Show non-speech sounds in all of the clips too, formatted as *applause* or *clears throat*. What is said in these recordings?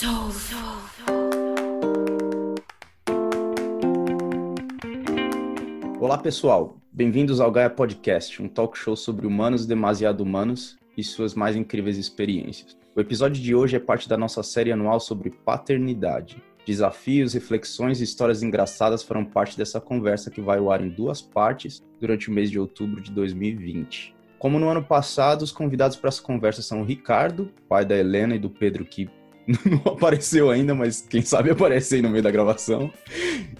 Soul. Olá pessoal, bem-vindos ao Gaia Podcast, um talk show sobre humanos demasiado humanos e suas mais incríveis experiências. O episódio de hoje é parte da nossa série anual sobre paternidade. Desafios, reflexões e histórias engraçadas foram parte dessa conversa que vai ao ar em duas partes durante o mês de outubro de 2020. Como no ano passado, os convidados para essa conversa são o Ricardo, pai da Helena e do Pedro, que *laughs* não apareceu ainda, mas quem sabe aparece aí no meio da gravação.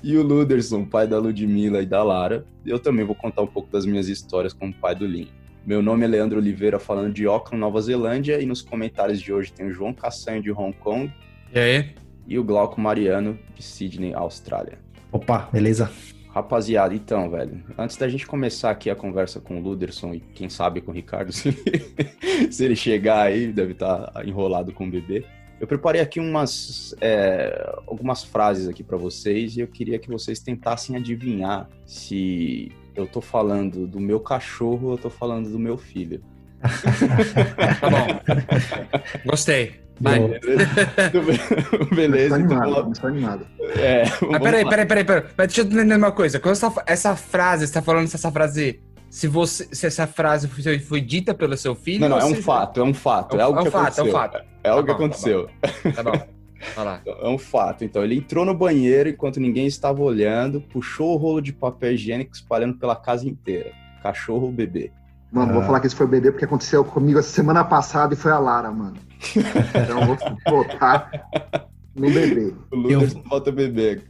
E o Luderson, pai da Ludmilla e da Lara. Eu também vou contar um pouco das minhas histórias como pai do Linho. Meu nome é Leandro Oliveira, falando de Auckland, Nova Zelândia, e nos comentários de hoje tem o João Cassanho, de Hong Kong. E aí? E o Glauco Mariano, de Sydney, Austrália. Opa, beleza? Rapaziada, então, velho, antes da gente começar aqui a conversa com o Luderson e quem sabe com o Ricardo, *laughs* se ele, se ele chegar aí, deve estar enrolado com o bebê. Eu preparei aqui umas é, algumas frases aqui para vocês e eu queria que vocês tentassem adivinhar se eu tô falando do meu cachorro ou eu tô falando do meu filho. *laughs* tá bom. Gostei. Vai. Beleza. *laughs* Estou animado, então, estou animado. É, Mas peraí, peraí, peraí, peraí. Mas deixa eu entender uma coisa. Quando essa, essa frase, você tá falando se essa frase. Se, você, se essa frase foi, foi dita pelo seu filho. Não, não, é um fato, é um fato. É, algo é um que fato, aconteceu. é um fato. É algo tá que aconteceu. Tá bom. Tá lá. *laughs* É um fato. Então, ele entrou no banheiro enquanto ninguém estava olhando, puxou o rolo de papel higiênico espalhando pela casa inteira. Cachorro ou bebê? Mano, ah. vou falar que isso foi bebê porque aconteceu comigo a semana passada e foi a Lara, mano. Então eu vou votar no bebê. O Lucas eu... vota bebê.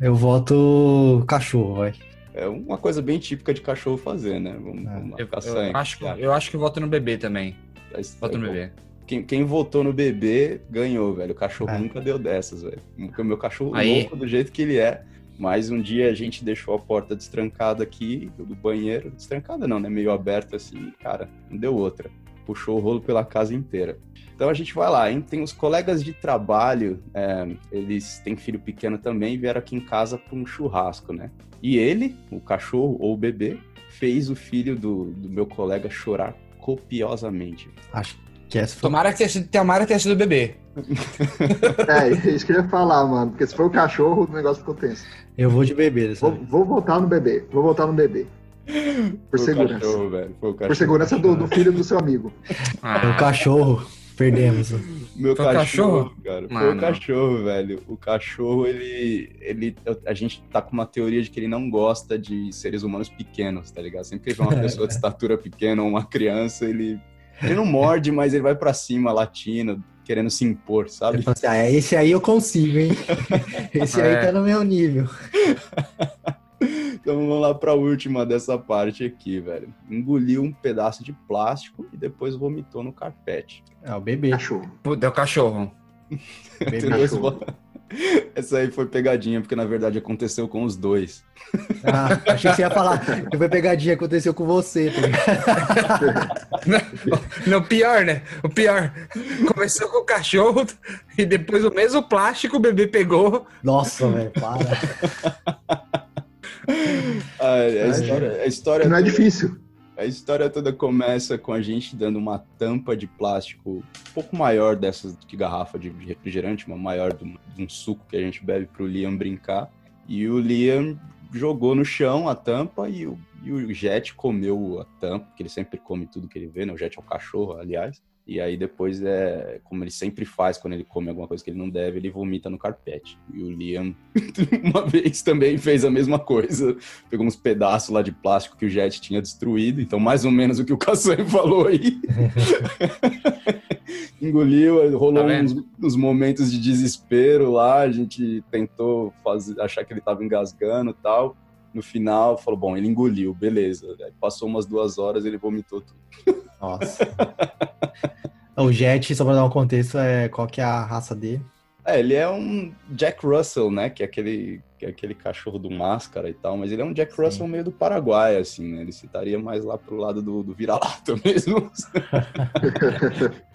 eu voto cachorro, vai. É uma coisa bem típica de cachorro fazer, né? Vamos, é. vamos eu, eu, acho, eu acho que voto no bebê também. Voto no bebê. Quem, quem, votou no bebê ganhou, velho. O cachorro é. nunca deu dessas, velho. O meu cachorro Aí. louco do jeito que ele é. Mas um dia a gente deixou a porta destrancada aqui do banheiro. Destrancada não, né? Meio aberta assim. Cara, não deu outra puxou o rolo pela casa inteira. Então a gente vai lá, hein? Tem os colegas de trabalho, é, eles têm filho pequeno também, vieram aqui em casa para um churrasco, né? E ele, o cachorro ou o bebê, fez o filho do, do meu colega chorar copiosamente. Acho que essa foi... Tomara que tenha sido, tomara que tenha sido o bebê. *laughs* é, isso que eu ia falar, mano. Porque se for o cachorro, o negócio ficou tenso. Eu vou de bebê, vou, vou voltar no bebê. Vou voltar no bebê. Por Foi segurança. Cachorro, velho. Por segurança do, do, filho do seu amigo. Ah. O cachorro. Perdemos. Meu Foi cachorro, cara. Foi o cachorro, velho. O cachorro, ele, ele. A gente tá com uma teoria de que ele não gosta de seres humanos pequenos, tá ligado? Sempre que vê uma *laughs* pessoa de estatura pequena ou uma criança, ele. Ele não morde, mas ele vai para cima, latino, querendo se impor, sabe? Assim, ah, esse aí eu consigo, hein? *laughs* Esse é. aí tá no meu nível. *laughs* Então vamos lá para a última dessa parte aqui, velho. Engoliu um pedaço de plástico e depois vomitou no carpete. É o bebê. Cachorro. Puta, é o cachorro. *laughs* Bebê cachorro. *laughs* Essa aí foi pegadinha, porque na verdade aconteceu com os dois. Ah, *laughs* achei que você ia falar. Foi pegadinha, aconteceu com você. Tá não, não, pior, né? O pior. Começou com o cachorro e depois o mesmo plástico o bebê pegou. Nossa, velho, para. *laughs* a, a, história, a história não é difícil. A história toda começa com a gente dando uma tampa de plástico um pouco maior dessas de garrafa de refrigerante, uma maior de um suco que a gente bebe para o Liam brincar. E o Liam jogou no chão a tampa e o, e o Jet comeu a tampa, que ele sempre come tudo que ele vê, né? O Jet é o cachorro, aliás. E aí depois é como ele sempre faz quando ele come alguma coisa que ele não deve, ele vomita no carpete. E o Liam *laughs* uma vez também fez a mesma coisa, pegou uns pedaços lá de plástico que o Jet tinha destruído, então mais ou menos o que o Caçanho *laughs* falou aí. *laughs* Engoliu, rolou tá uns, uns, momentos de desespero lá, a gente tentou fazer, achar que ele estava engasgando e tal. No final, falou, bom, ele engoliu, beleza. Aí passou umas duas horas, ele vomitou tudo. Nossa. o Jet, só pra dar um contexto, é qual que é a raça dele? É, ele é um Jack Russell, né? Que é aquele, que é aquele cachorro do máscara e tal, mas ele é um Jack Sim. Russell meio do Paraguai, assim, né? Ele citaria mais lá pro lado do, do vira-lata *laughs* mesmo.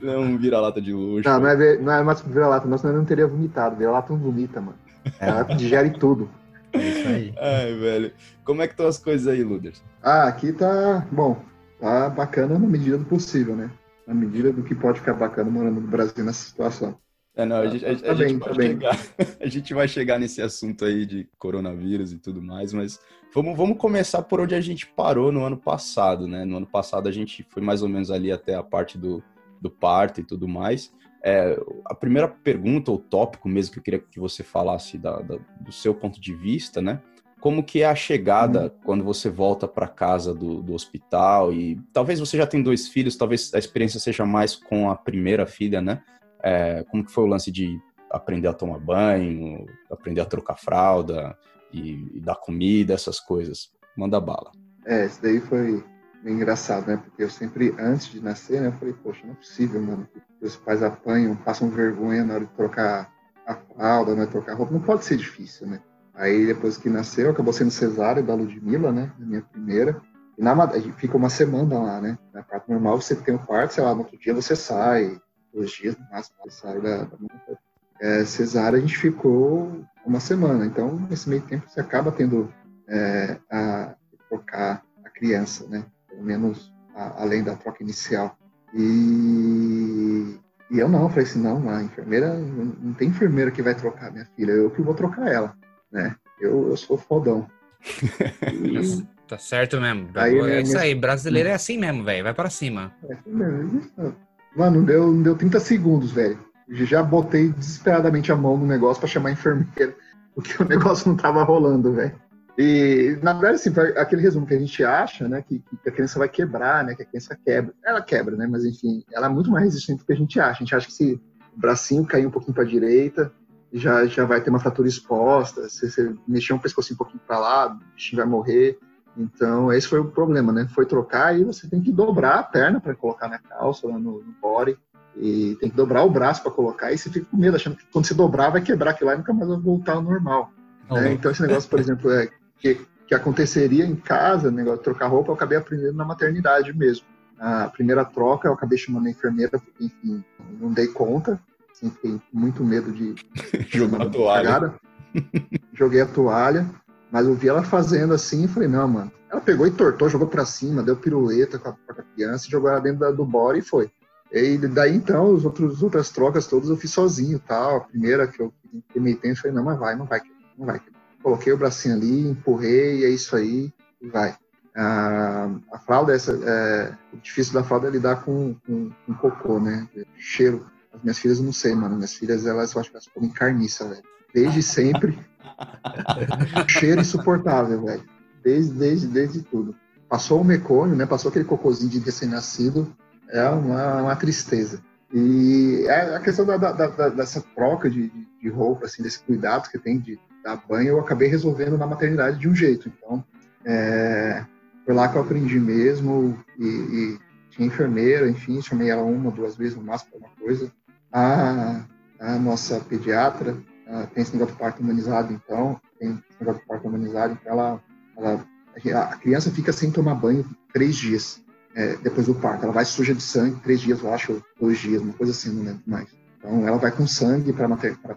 não é um vira-lata de luxo. Não, não é, não é mais vira-lata, ele não teria vomitado. Vira-lata não vomita, mano. Ela digere tudo. É isso aí. Ai, velho. Como é que estão as coisas aí, Luders? Ah, aqui tá, bom, tá bacana na medida do possível, né? Na medida do que pode ficar bacana morando no Brasil nessa situação. É, não, a gente, a, a Tá gente bem, vai tá bem. chegar, *laughs* a gente vai chegar nesse assunto aí de coronavírus e tudo mais, mas vamos, vamos começar por onde a gente parou no ano passado, né? No ano passado a gente foi mais ou menos ali até a parte do, do parto e tudo mais. É, a primeira pergunta, ou tópico mesmo que eu queria que você falasse da- da- do seu ponto de vista, né? Como que é a chegada quando você volta para casa do, do hospital e talvez você já tem dois filhos, talvez a experiência seja mais com a primeira filha, né? É, como que foi o lance de aprender a tomar banho, aprender a trocar fralda e, e dar comida, essas coisas? Manda bala. É, isso daí foi meio engraçado, né? Porque eu sempre, antes de nascer, né, eu falei, poxa, não é possível, mano. Os pais apanham, passam vergonha na hora de trocar a fralda, né? Trocar a roupa. Não pode ser difícil, né? Aí depois que nasceu, acabou sendo cesárea da Ludmilla, né? A minha primeira. E na, fica uma semana lá, né? Na parte normal você tem um quarto, sei lá, no outro dia você sai, dois dias no máximo você sai da, da. É, cesárea a gente ficou uma semana. Então, nesse meio tempo você acaba tendo é, a trocar a criança, né? Pelo menos a- além da troca inicial. E, e eu não, eu falei assim, não, a enfermeira, não, não tem enfermeira que vai trocar minha filha, eu que vou trocar ela, né? Eu, eu sou fodão. *laughs* E, Tá certo mesmo. Aí, é né, isso minha- aí, brasileiro é assim mesmo, velho. Vai pra cima. é, mano, não deu, não deu 30 segundos, velho. Já botei desesperadamente a mão no negócio pra chamar a enfermeira, porque o *laughs* negócio não tava rolando, velho. E, na verdade, assim, aquele resumo que a gente acha, né, que, que a criança vai quebrar, né, que a criança quebra. Ela quebra, né, mas enfim, ela é muito mais resistente do que a gente acha. A gente acha que se o bracinho cair um pouquinho pra direita, já, já vai ter uma fratura exposta. Se você mexer um pescocinho um pouquinho pra lá, o bichinho vai morrer. Então, esse foi o problema, né? Foi trocar e você tem que dobrar a perna para colocar na calça, lá no, no body. E tem que dobrar o braço para colocar. E você fica com medo, achando que quando você dobrar vai quebrar aquilo lá e nunca mais vai voltar ao normal. né? Então, esse negócio, por *laughs* exemplo, é que, que aconteceria em casa, negócio de trocar roupa, eu acabei aprendendo na maternidade mesmo. A primeira troca, eu acabei chamando a enfermeira, porque, enfim, não dei conta. Assim, fiquei muito medo de *laughs* Jogar a toalha. cagada. Joguei a toalha, mas eu vi ela fazendo assim e falei, não, mano. Ela pegou e tortou, jogou pra cima, deu pirueta com a, com a criança, jogou ela dentro da- do body e foi. E daí então, os outros, as outras trocas todas eu fiz sozinho tal. A primeira que eu fiquei meio tenso, falei, não, mas vai, não vai, não vai. Coloquei o bracinho ali, empurrei, é isso aí, e vai. A, a fralda, essa, é, o difícil da fralda é lidar com, com, com cocô, né? Cheiro. As minhas filhas não sei, mano. Minhas filhas, elas, eu acho que elas comem carniça, velho. Desde sempre. *laughs* cheiro insuportável, velho. Desde, desde, desde tudo. Passou o mecônio, né? Passou aquele cocôzinho de recém-nascido. É uma, uma tristeza. E é a questão da, da- da- dessa troca de, de- de roupa, assim, desse cuidado que tem de dar banho, eu acabei resolvendo na maternidade de um jeito. Então, é, foi lá que eu aprendi mesmo. E, e tinha enfermeira, enfim, chamei ela uma, duas vezes no máximo para uma coisa. A, a nossa pediatra tem esse negócio de parto humanizado, então, tem esse negócio de parto humanizado, então ela, ela- a criança fica sem tomar banho três dias é, depois do parto. Ela vai suja de sangue, três dias, eu acho, ou dois dias, uma coisa assim, não lembro mais. Então, ela vai com sangue para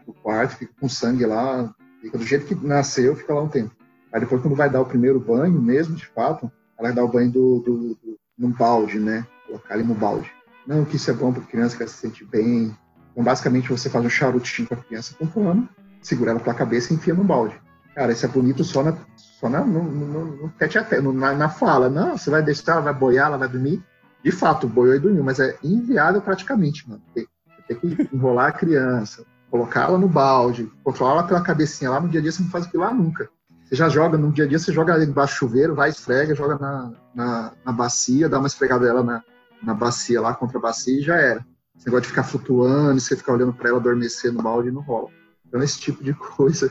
o quarto, fica com sangue lá, fica do jeito que nasceu, fica lá um tempo. Aí depois, quando vai dar o primeiro banho mesmo, de fato, ela dá o banho do, do, do, num balde, né? Colocar ele no balde. Não que isso é bom para criança, que ela se sente bem. Então, basicamente, você faz um charutinho com a criança com pano, segura ela pela cabeça e enfia no balde. Cara, isso é bonito só na, só na, no, no, no tete a tete, na, na fala. Não, você vai deixar, ela vai boiar, ela vai dormir. De fato, boiou e dormiu, mas é inviável praticamente, mano. Tem, tem que enrolar a criança, colocar ela no balde, controlar ela pela cabecinha lá. No dia a dia você não faz aquilo lá nunca. Você já joga, no dia a dia você joga ela embaixo do chuveiro, vai, esfrega, joga na, na, na bacia, dá uma esfregada dela na, na bacia lá, contra a bacia e já era. Esse negócio de ficar flutuando, você ficar olhando para ela adormecer no balde, não rola. Então, esse tipo de coisa,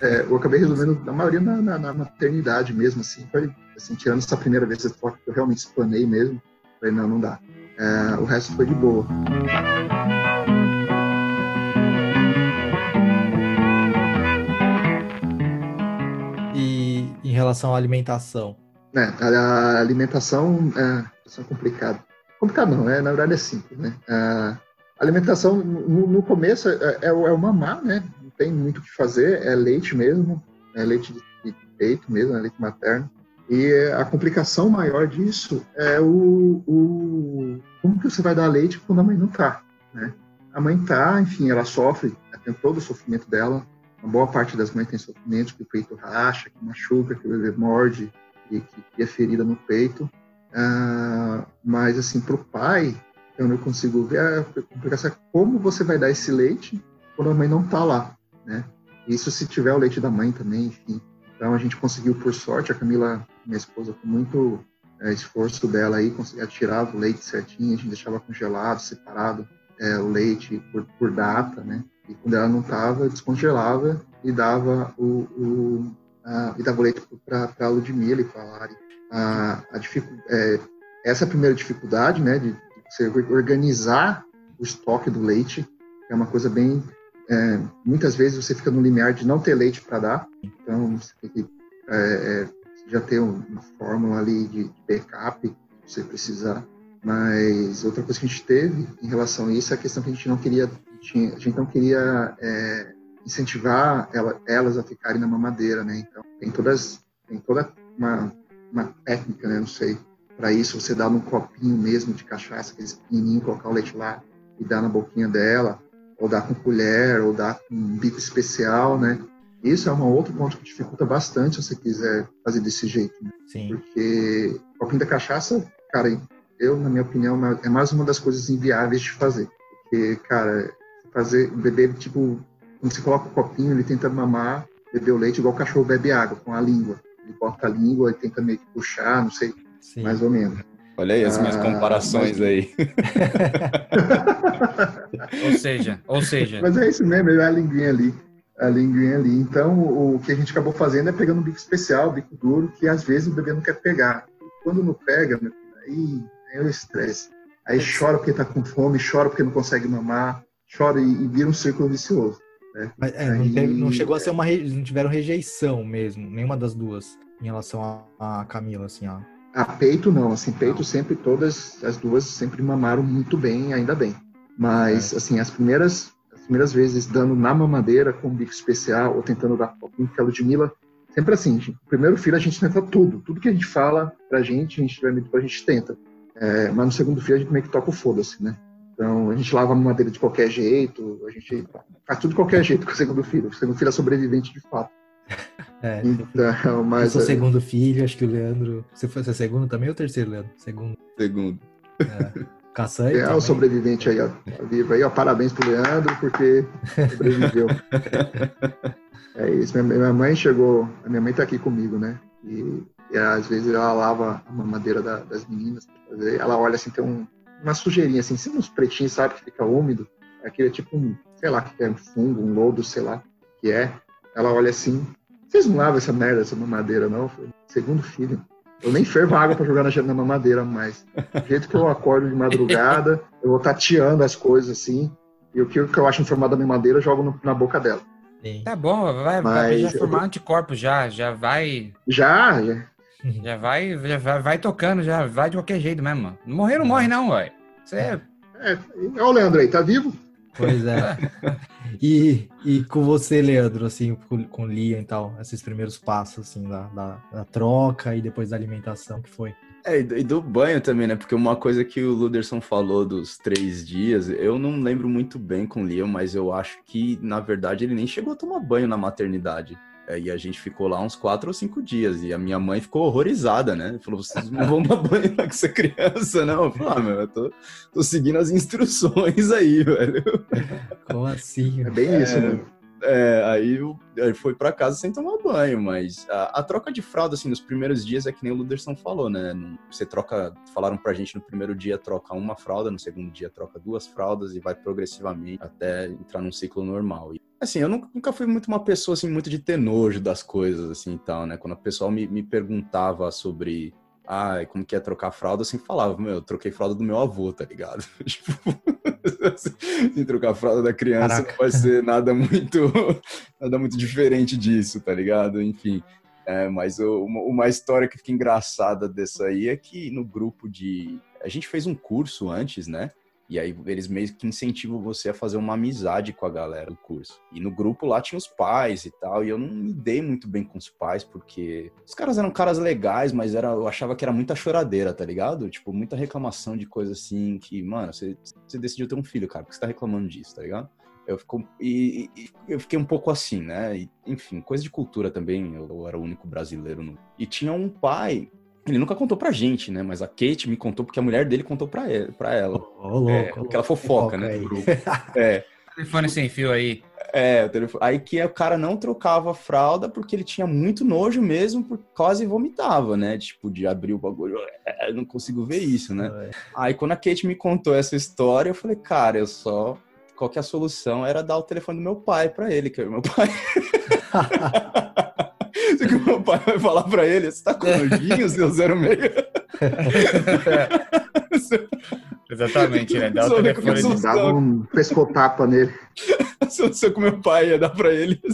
é, eu acabei resolvendo, na maioria, na, na, na maternidade mesmo, assim, foi, assim, tirando essa primeira vez que eu realmente explanei mesmo, falei, não, não dá. É, o resto foi de boa. Relação à alimentação? É, a, alimentação é, é complicado. Complicado não, é, na verdade é simples, né? A alimentação, no, no começo, é, é, é mamar, né? Não tem muito o que fazer, é leite mesmo, é leite de, peito mesmo, é leite materno. E a complicação maior disso é o, o como que você vai dar leite quando a mãe não tá, né? a mãe tá, enfim, ela sofre, ela tem todo o sofrimento dela. Uma boa parte das mães tem sofrimento, que o peito racha, que machuca, que o bebê morde, e que cria ferida no peito. Ah, mas, assim, para o pai, eu não consigo ver a complicação é como você vai dar esse leite quando a mãe não está lá, né? Isso se tiver o leite da mãe também, enfim. Então a gente conseguiu, por sorte, a Camila, minha esposa, com muito é, esforço dela aí, conseguia tirar o leite certinho, a gente deixava congelado, separado é, o leite por, por, data, né? E quando ela não estava, descongelava e dava o, o a, e dava o leite para a Ludmilla e para a Lari. A, a é, essa é primeira dificuldade, né, de, de você organizar o estoque do leite, é uma coisa bem é, muitas vezes você fica no limiar de não ter leite para dar, então você tem que é, é já ter uma fórmula ali de, de backup se você precisar. Mas outra coisa que a gente teve em relação a isso é a questão que a gente não queria, a gente não queria é, incentivar ela, elas a ficarem na mamadeira, né? Então tem todas, tem toda uma, uma técnica, né? Não sei, para isso você dá num copinho mesmo de cachaça, aquele pequenininho, colocar o leite lá e dar na boquinha dela ou dar com colher, ou dar com um bico especial, né? Isso é um outro ponto que dificulta bastante se você quiser fazer desse jeito, né? Sim. Porque o copinho da cachaça, cara, eu, na minha opinião, é mais uma das coisas inviáveis de fazer. Porque, cara, fazer, beber, tipo, quando você coloca o copinho, ele tenta mamar, beber o leite igual o cachorro bebe água, com a língua. Ele bota a língua e tenta meio que puxar, não sei, Sim. mais ou menos. Olha aí as minhas ah, comparações mas... aí. *laughs* ou seja, ou seja. Mas é isso mesmo, é a linguinha ali. A linguinha ali. Então, o que a gente acabou fazendo é pegando um bico especial, bico duro, que às vezes o bebê não quer pegar. Quando não pega, aí é o estresse. Aí chora porque tá com fome, chora porque não consegue mamar, chora e, e vira um círculo vicioso. Né? Mas, é, aí, não, teve, não, chegou a ser uma. Não tiveram rejeição mesmo, nenhuma das duas, em relação a, a Camila, assim, ó. A peito não, assim, peito sempre, todas as duas sempre mamaram muito bem, ainda bem. Mas, é. assim, as primeiras, as primeiras vezes dando na mamadeira com um bico especial ou tentando dar pouquinho, porque a Ludmilla, sempre assim, gente, o primeiro filho a gente tenta tudo. Tudo que a gente fala pra gente, a gente tiver medo, a gente tenta. É, mas no segundo filho a gente meio que toca o foda-se, né? Então, a gente lava a mamadeira de qualquer jeito, a gente faz tudo de qualquer jeito com o segundo filho. O segundo filho é sobrevivente de fato. *laughs* É, então, mas, eu sou é... segundo filho, acho que o Leandro. Você foi seu segundo também ou terceiro, Leandro? Segundo. Segundo. É. Caçanha. É o sobrevivente aí, ó. Tá vivo aí, ó. Parabéns pro Leandro, porque sobreviveu. *laughs* é isso. Minha, minha, mãe chegou. A minha mãe tá aqui comigo, né? E, e às vezes ela lava a mamadeira da, das meninas. Ela olha assim, tem um, uma sujeirinha assim, assim, uns pretinhos, sabe, que fica úmido. Aquele é tipo um, sei lá, que é um fungo, um lodo, sei lá, que é. Ela olha assim, vocês não lavam essa merda, essa mamadeira, não? Segundo filho. Eu nem fervo água para jogar na, na mamadeira mais. Do jeito que eu acordo de madrugada, eu vou tateando as coisas assim. E o que, eu acho em formato da mamadeira, eu jogo no, na boca dela. Sim. Tá bom, vai, vai já formar eu... anticorpos já, já vai. Já, já. Já vai, já vai, vai, tocando, já vai de qualquer jeito mesmo. Não morrer, não morre, não, ué. Você é. É, olha o Leandro aí, tá vivo? Pois é. *laughs* E, e com você, Leandro, assim, com, com Liam e tal, esses primeiros passos, assim, da, da, da troca e depois da alimentação, que foi? É, e do banho também, né? Porque uma coisa que o Luderson falou dos três dias, eu não lembro muito bem com o Liam, mas eu acho que, na verdade, ele nem chegou a tomar banho na maternidade. É, e a gente ficou lá uns quatro ou cinco dias. E a minha mãe ficou horrorizada, né? Falou: vocês não vão dar banho *laughs* com essa criança, não? Eu falei, ah, meu, eu tô, tô seguindo as instruções aí, *laughs* velho. Como assim? É bem isso, né? É, aí eu, foi para casa sem tomar banho, mas a, a, troca de fralda, assim, nos primeiros dias é que nem o Luderson falou, né? Você troca, falaram pra gente no primeiro dia troca uma fralda, no segundo dia troca duas fraldas e vai progressivamente até entrar num ciclo normal. E, assim, eu nunca fui muito uma pessoa, assim, muito de ter nojo das coisas, assim, tal, né? Quando o pessoal me, me perguntava sobre ah, como que é trocar fralda, assim, falava, meu, eu troquei fralda do meu avô, tá ligado? *laughs* tipo, se trocar fralda da criança Caraca. não vai ser nada muito, nada muito diferente disso, tá ligado? Enfim, é, mas o, uma história que fica engraçada dessa aí é que no grupo de... A gente fez um curso antes, né? E aí eles meio que incentivam você a fazer uma amizade com a galera do curso. E no grupo lá tinha os pais e tal, e eu não me dei muito bem com os pais, porque os caras eram caras legais, mas era, eu achava que era muita choradeira, tá ligado? Tipo, muita reclamação de coisa assim, que, mano, você, você decidiu ter um filho, cara, por que você tá reclamando disso, tá ligado? Eu, fico, e, e, eu fiquei um pouco assim, né? E, enfim, coisa de cultura também, eu, eu era o único brasileiro. No... E tinha um pai ele nunca contou pra gente, né? Mas a Kate me contou porque a mulher dele contou pra, ele, pra ela. Ô, louco, é, aquela fofoca, né? *laughs* é. Telefone sem fio aí. É, aí que o cara não trocava a fralda porque ele tinha muito nojo mesmo, por quase vomitava, né? Tipo, de abrir o bagulho, é, eu não consigo ver isso, né? É. Aí quando a Kate me contou essa história, eu falei, cara, eu só. Qual que é a solução? Era dar o telefone do meu pai para ele, que é o meu pai. *laughs* Que o meu pai vai falar pra ele, você tá com nojinho, seu 06? *laughs* Exatamente, né? Dá o telefone de... Dava um pescotapa nele. *laughs* Se eu com meu pai ia dar pra ele, *laughs*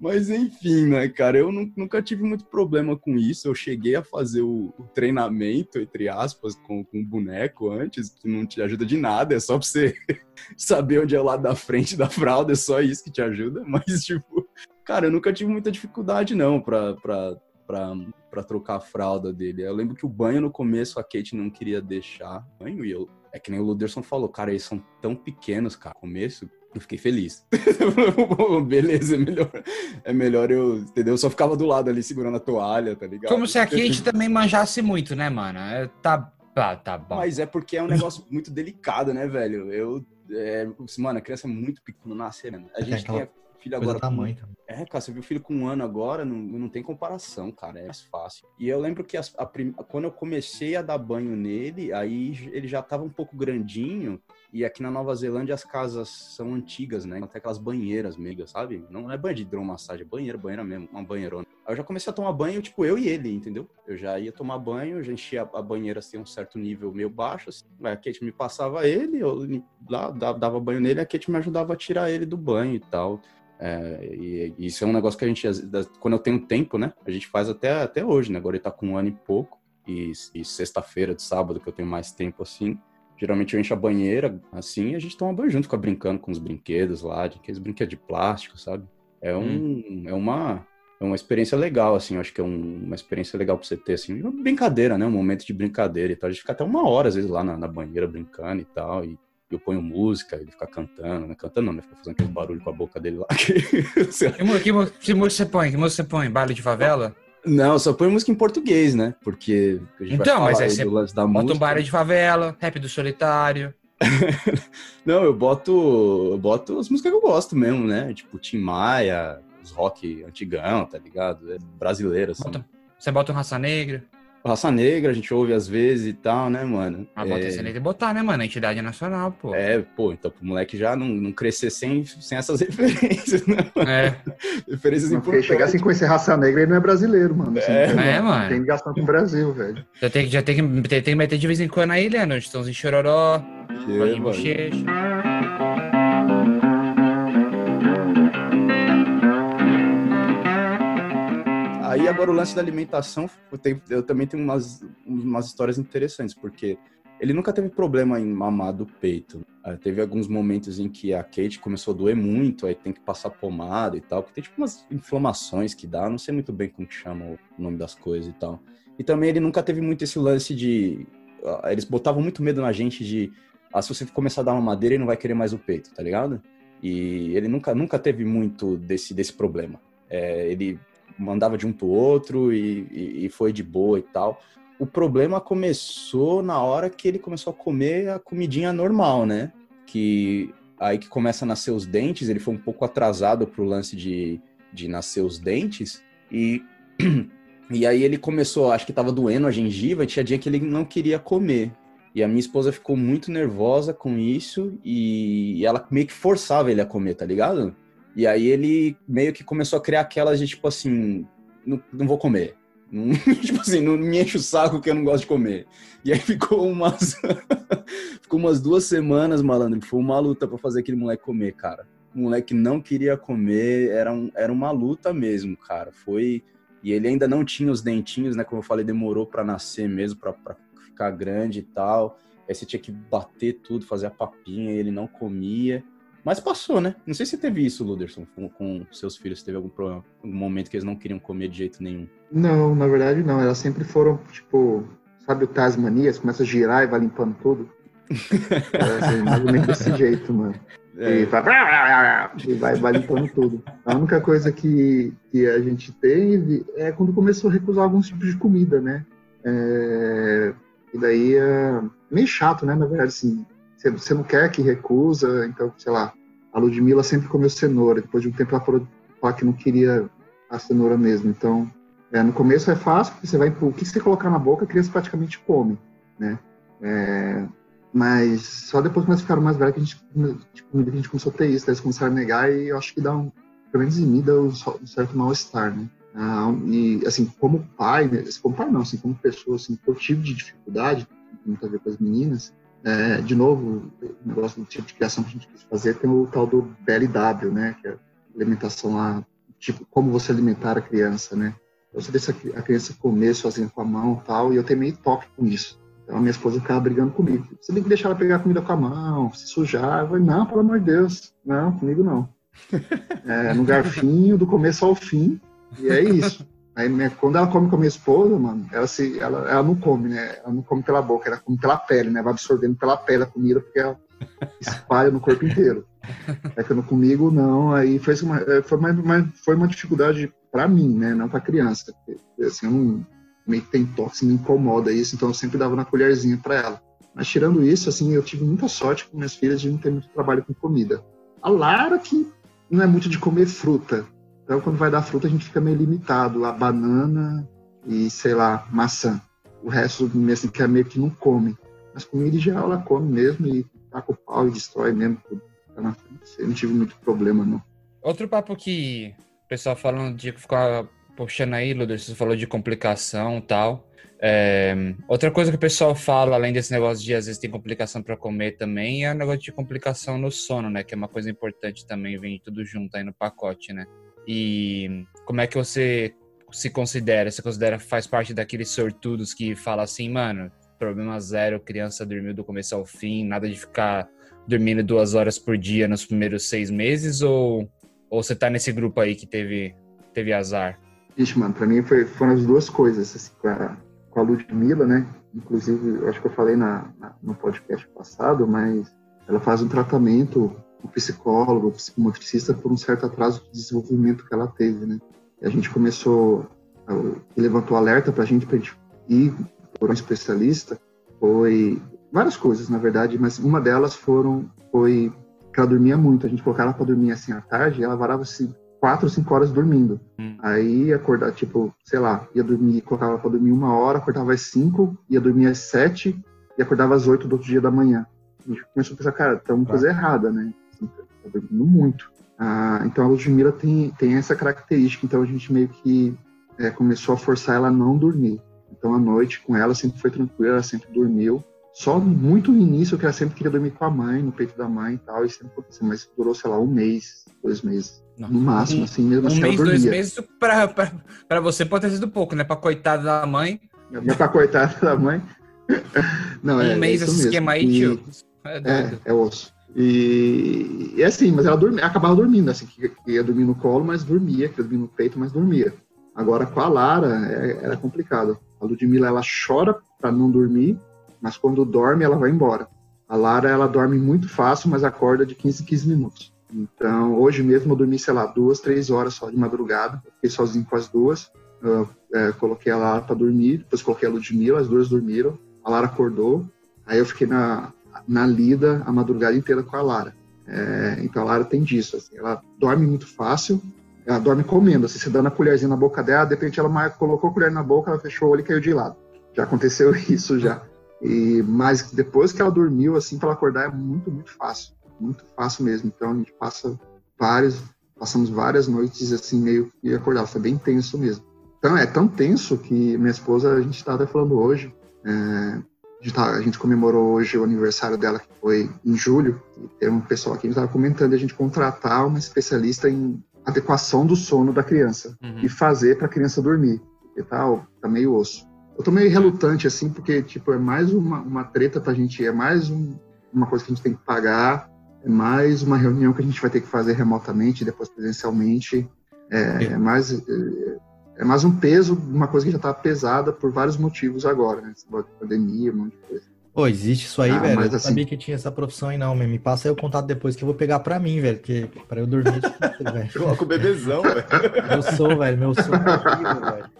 mas enfim, né, cara, eu nunca tive muito problema com isso. Eu cheguei a fazer o, treinamento, entre aspas, com, o boneco antes, que não te ajuda de nada, é só pra você *laughs* saber onde é o lado da frente da fralda, é só isso que te ajuda. *laughs* Mas, tipo, cara, eu nunca tive muita dificuldade, não, pra, pra, pra, pra trocar a fralda dele. Eu lembro que o banho no começo a Kate não queria deixar banho e eu. É que nem o Luderson falou, cara, eles são tão pequenos, cara. Começo, eu fiquei feliz. *laughs* Beleza, é melhor, é melhor eu, entendeu? Eu só ficava do lado ali segurando a toalha, tá ligado? Como se a Kate também manjasse muito, né, mano? É, tá, tá, tá bom. Mas é porque é um negócio *laughs* muito delicado, né, velho? Eu, é, mano, a criança é muito pequena, nascer, né? A gente tem filho agora. Tamanho, com... É, cara, você viu o filho com um ano agora, não, não tem comparação, cara, é mais fácil. E eu lembro que a, a prim... quando eu comecei a dar banho nele, aí ele já tava um pouco grandinho, e aqui na Nova Zelândia as casas são antigas, né? Tem aquelas banheiras megas, sabe? Não é banho de hidromassagem, é banheira, banheira mesmo, uma banheirona. Aí eu já comecei a tomar banho, tipo, eu e ele, entendeu? Eu já ia tomar banho, já enchia a banheira assim, um certo nível meio baixo, assim. Aí a Kate me passava ele, eu lá, dava banho nele, a Kate me ajudava a tirar ele do banho e tal. É, e, e, isso é um negócio que a gente, quando eu tenho tempo, né? A gente faz até, até hoje, né? Agora ele tá com um ano e pouco. E, e sexta-feira de sábado, que eu tenho mais tempo assim, geralmente eu encho a banheira assim e a gente toma banho junto, fica brincando com os brinquedos lá, de aqueles brinquedos de plástico, sabe? É, um, hum. é uma. É uma experiência legal, assim, eu acho que é um, uma experiência legal pra você ter, assim, uma brincadeira, né? Um momento de brincadeira e tal. A gente fica até uma hora, às vezes, lá na, na banheira brincando e tal. E eu ponho música, ele fica cantando, né? Cantando não, né? Fica fazendo aquele barulho com a boca dele lá. *laughs* que, que, que música você põe? Que música você põe? Baile de favela? Não, só põe música em português, né? Porque a gente então, vai mas aí você bota música. um baile de favela, rap do solitário. *laughs* não, eu boto, eu boto as músicas que eu gosto mesmo, né? Tipo Tim Maia, os rock antigão, tá ligado? É brasileiro, assim. Bota, você bota um Raça Negra? Raça Negra, a gente ouve às vezes e tal, né, mano? Ah, bota é... essa de botar, né, mano? A entidade nacional, pô. É, pô, então pro moleque já não, não crescer sem, sem essas *laughs* referências, né? Mano? É. referências não, importantes. chegar com esse Raça Negra, ele não é brasileiro, mano. Assim, é, é mano. Tem ligação com o Brasil, velho. Já tem, já tem, que, tem, tem que meter de vez em quando aí, Leandro. Estamos em Chororó, em Bochecha. Aí agora o lance da alimentação, eu, tenho, eu também tenho umas, umas histórias interessantes, porque ele nunca teve problema em mamar do peito. Uh, teve alguns momentos em que a Kate começou a doer muito, aí tem que passar pomada e tal, porque tem tipo umas inflamações que dá, não sei muito bem como que chama o nome das coisas e tal. E também ele nunca teve muito esse lance de. Uh, eles botavam muito medo na gente de. Ah, se você começar a dar uma madeira, ele não vai querer mais o peito, tá ligado? E ele nunca, nunca teve muito desse, desse problema. É, ele mandava de um pro outro e, e, e foi de boa e tal. O problema começou na hora que ele começou a comer a comidinha normal, né? Que aí que começa a nascer os dentes, ele foi um pouco atrasado pro lance de, de nascer os dentes e *clears throat* e aí ele começou, acho que tava doendo a gengiva, e tinha dia que ele não queria comer. E a minha esposa ficou muito nervosa com isso e, e ela meio que forçava ele a comer, tá ligado? E aí ele meio que começou a criar aquelas de tipo assim, não, não vou comer. Não, *laughs* tipo assim, não me enche o saco que eu não gosto de comer. E aí ficou umas *laughs* ficou umas duas semanas, malandro, foi uma luta para fazer aquele moleque comer, cara. O moleque não queria comer, era, um, era uma luta mesmo, cara. Foi e ele ainda não tinha os dentinhos, né? Como eu falei, demorou para nascer mesmo, para ficar grande e tal. Aí você tinha que bater tudo, fazer a papinha, ele não comia. Mas passou, né? Não sei se teve isso, Luderson, com, com seus filhos. Teve algum, problema, algum momento que eles não queriam comer de jeito nenhum? Não, na verdade não. Elas sempre foram, tipo, sabe o Tasmania? Você começa a girar e vai limpando tudo. *laughs* é, assim, mais ou menos desse jeito, mano. É. E, vai, e vai, vai limpando tudo. A única coisa que, que a gente teve é quando começou a recusar alguns tipos de comida, né? É, e daí é meio chato, né? Na verdade, assim, você não quer que recusa, então, sei lá, a Ludmilla sempre comeu cenoura, depois de um tempo ela falou que não queria a cenoura mesmo. Então, é, no começo é fácil, porque você vai, o que você colocar na boca, a criança praticamente come, né? É, mas só depois que nós ficaram mais velhos que a gente, tipo, a gente começou a ter isso, eles começaram a negar e eu acho que dá um, pelo menos em mim, dá um, certo mal-estar, né? Ah, e, assim, como pai, como pai não, assim, como pessoa, assim, que eu tive de dificuldade, muito a ver com as meninas, é, de novo, o negócio do tipo de criação que a gente quis fazer tem o tal do BLW, né? Que é alimentação lá, tipo, como você alimentar a criança, né? Você deixa a criança comer sozinha com a mão e tal, e eu tenho meio toque com isso. Então a minha esposa ficava brigando comigo. Você tem que deixar ela pegar comida com a mão, se sujar. Eu falei, não, pelo amor de Deus. Não, comigo não. *laughs* É, no garfinho, do começo ao fim. E é isso. Aí, minha, quando ela come com a minha esposa, mano, ela, se, ela, ela não come, né? Ela não come pela boca, ela come pela pele, né? Vai absorvendo pela pele a comida, porque ela espalha no corpo inteiro. É que comigo, não. Aí foi uma, é, foi uma, foi uma dificuldade para mim, né? Não para criança. Porque, assim, eu não, meio que tem toque, me incomoda isso, então eu sempre dava na colherzinha para ela. Mas tirando isso, assim, eu tive muita sorte com minhas filhas de não ter muito trabalho com comida. A Lara que não é muito de comer fruta. Então quando vai dar fruta a gente fica meio limitado a banana e, sei lá, maçã. O resto, assim, que é meio que não come. Mas comida em geral ela come mesmo e taca o pau e destrói mesmo tudo. Eu não tive muito problema, não. Outro papo que o pessoal falando de ficar puxando aí, Luder, você falou de complicação e tal. É, outra coisa que o pessoal fala, além desse negócio de às vezes tem complicação para comer também, é o negócio de complicação no sono, né? Que é uma coisa importante também, vem tudo junto aí no pacote, né? E como é que você se considera? Você considera faz parte daqueles sortudos que fala assim, mano, problema zero, criança dormiu do começo ao fim, nada de ficar dormindo duas horas por dia nos primeiros seis meses? Ou, ou você tá nesse grupo aí que teve, teve azar? Ixi, mano, pra mim foi, foram as duas coisas, assim, com a, com a Ludmilla, né? Inclusive, acho que eu falei na, na, no podcast passado, mas ela faz um tratamento com psicólogo, psicomotricista, por um certo atraso de desenvolvimento que ela teve, né? E a gente começou, levantou alerta pra gente, pra gente ir por um especialista, foi várias coisas, na verdade, mas uma delas foram, foi que ela dormia muito. A gente colocava ela pra dormir assim à tarde e ela varava assim quatro, cinco horas dormindo. Hum. Aí acordar, tipo, sei lá, ia dormir, colocava pra dormir uma hora, acordava às cinco, ia dormir às sete e acordava às oito do outro dia da manhã. A gente começou a pensar, cara, tem uma coisa errada, né? Dormindo muito. Ah, então a Ludmilla tem, tem essa característica, então a gente meio que é, começou a forçar ela a não dormir. Então a noite com ela sempre foi tranquila, ela sempre dormiu. Só muito no início que ela sempre queria dormir com a mãe, no peito da mãe e tal, e sempre aconteceu, mas durou, sei lá, um mês, dois meses. Não. No máximo, assim, mesmo um assim. Um mês, dois meses, pra, pra, pra você pode ter sido pouco, né? Pra coitada da mãe. Não, pra coitada da mãe. *laughs* Não, um é, mês esse esquema aí, tio. É, é, é, osso. E, e assim, mas ela dormia, acabava dormindo, assim, que ia dormir no colo, mas dormia, que ia dormir no peito, mas dormia. Agora com a Lara é, era complicado. A Ludmilla ela chora para não dormir, mas quando dorme ela vai embora. A Lara ela dorme muito fácil, mas acorda de 15 em 15 minutos. Então, hoje mesmo eu dormi, sei lá, duas, três horas só de madrugada. fiquei sozinho com as duas. Eu, é, coloquei a Lara para dormir, depois coloquei a Ludmilla, as duas dormiram. A Lara acordou. Aí eu fiquei na, na lida a madrugada inteira com a Lara. É, então a Lara tem disso. Assim, ela dorme muito fácil, ela dorme comendo. Assim, você dando a colherzinha na boca dela, de repente ela colocou a colher na boca, ela fechou o olho e caiu de lado. Já aconteceu *laughs* isso já. E, mas depois que ela dormiu, assim, para ela acordar é muito, muito fácil muito fácil mesmo. Então a gente passa vários, passamos várias noites assim meio e acordar, foi bem tenso mesmo. Então é tão tenso que minha esposa, a gente estava falando hoje, é, a, gente tá, a, gente comemorou hoje o aniversário dela, que foi em julho, e tem um pessoal aqui que estava comentando a gente contratar uma especialista em adequação do sono da criança uhum. e fazer para a criança dormir, porque tá, tá meio osso. eu tô meio relutante, assim, porque, tipo, é mais uma, uma treta pra gente, é mais um, uma coisa que a gente tem que pagar, é mais uma reunião que a gente vai ter que fazer remotamente, depois presencialmente, é, é mais... É, é mais um peso, uma coisa que já tá pesada por vários motivos agora, né? Pandemia, um monte de coisa. Pô, existe isso aí, ah, velho. eu não assim... sabia que tinha essa profissão aí, não, mas me passa aí o contato depois que eu vou pegar pra mim, velho. Porque pra eu dormir, velho. Coloca o bebezão, velho. Eu sou, velho. Meu sonho é velho.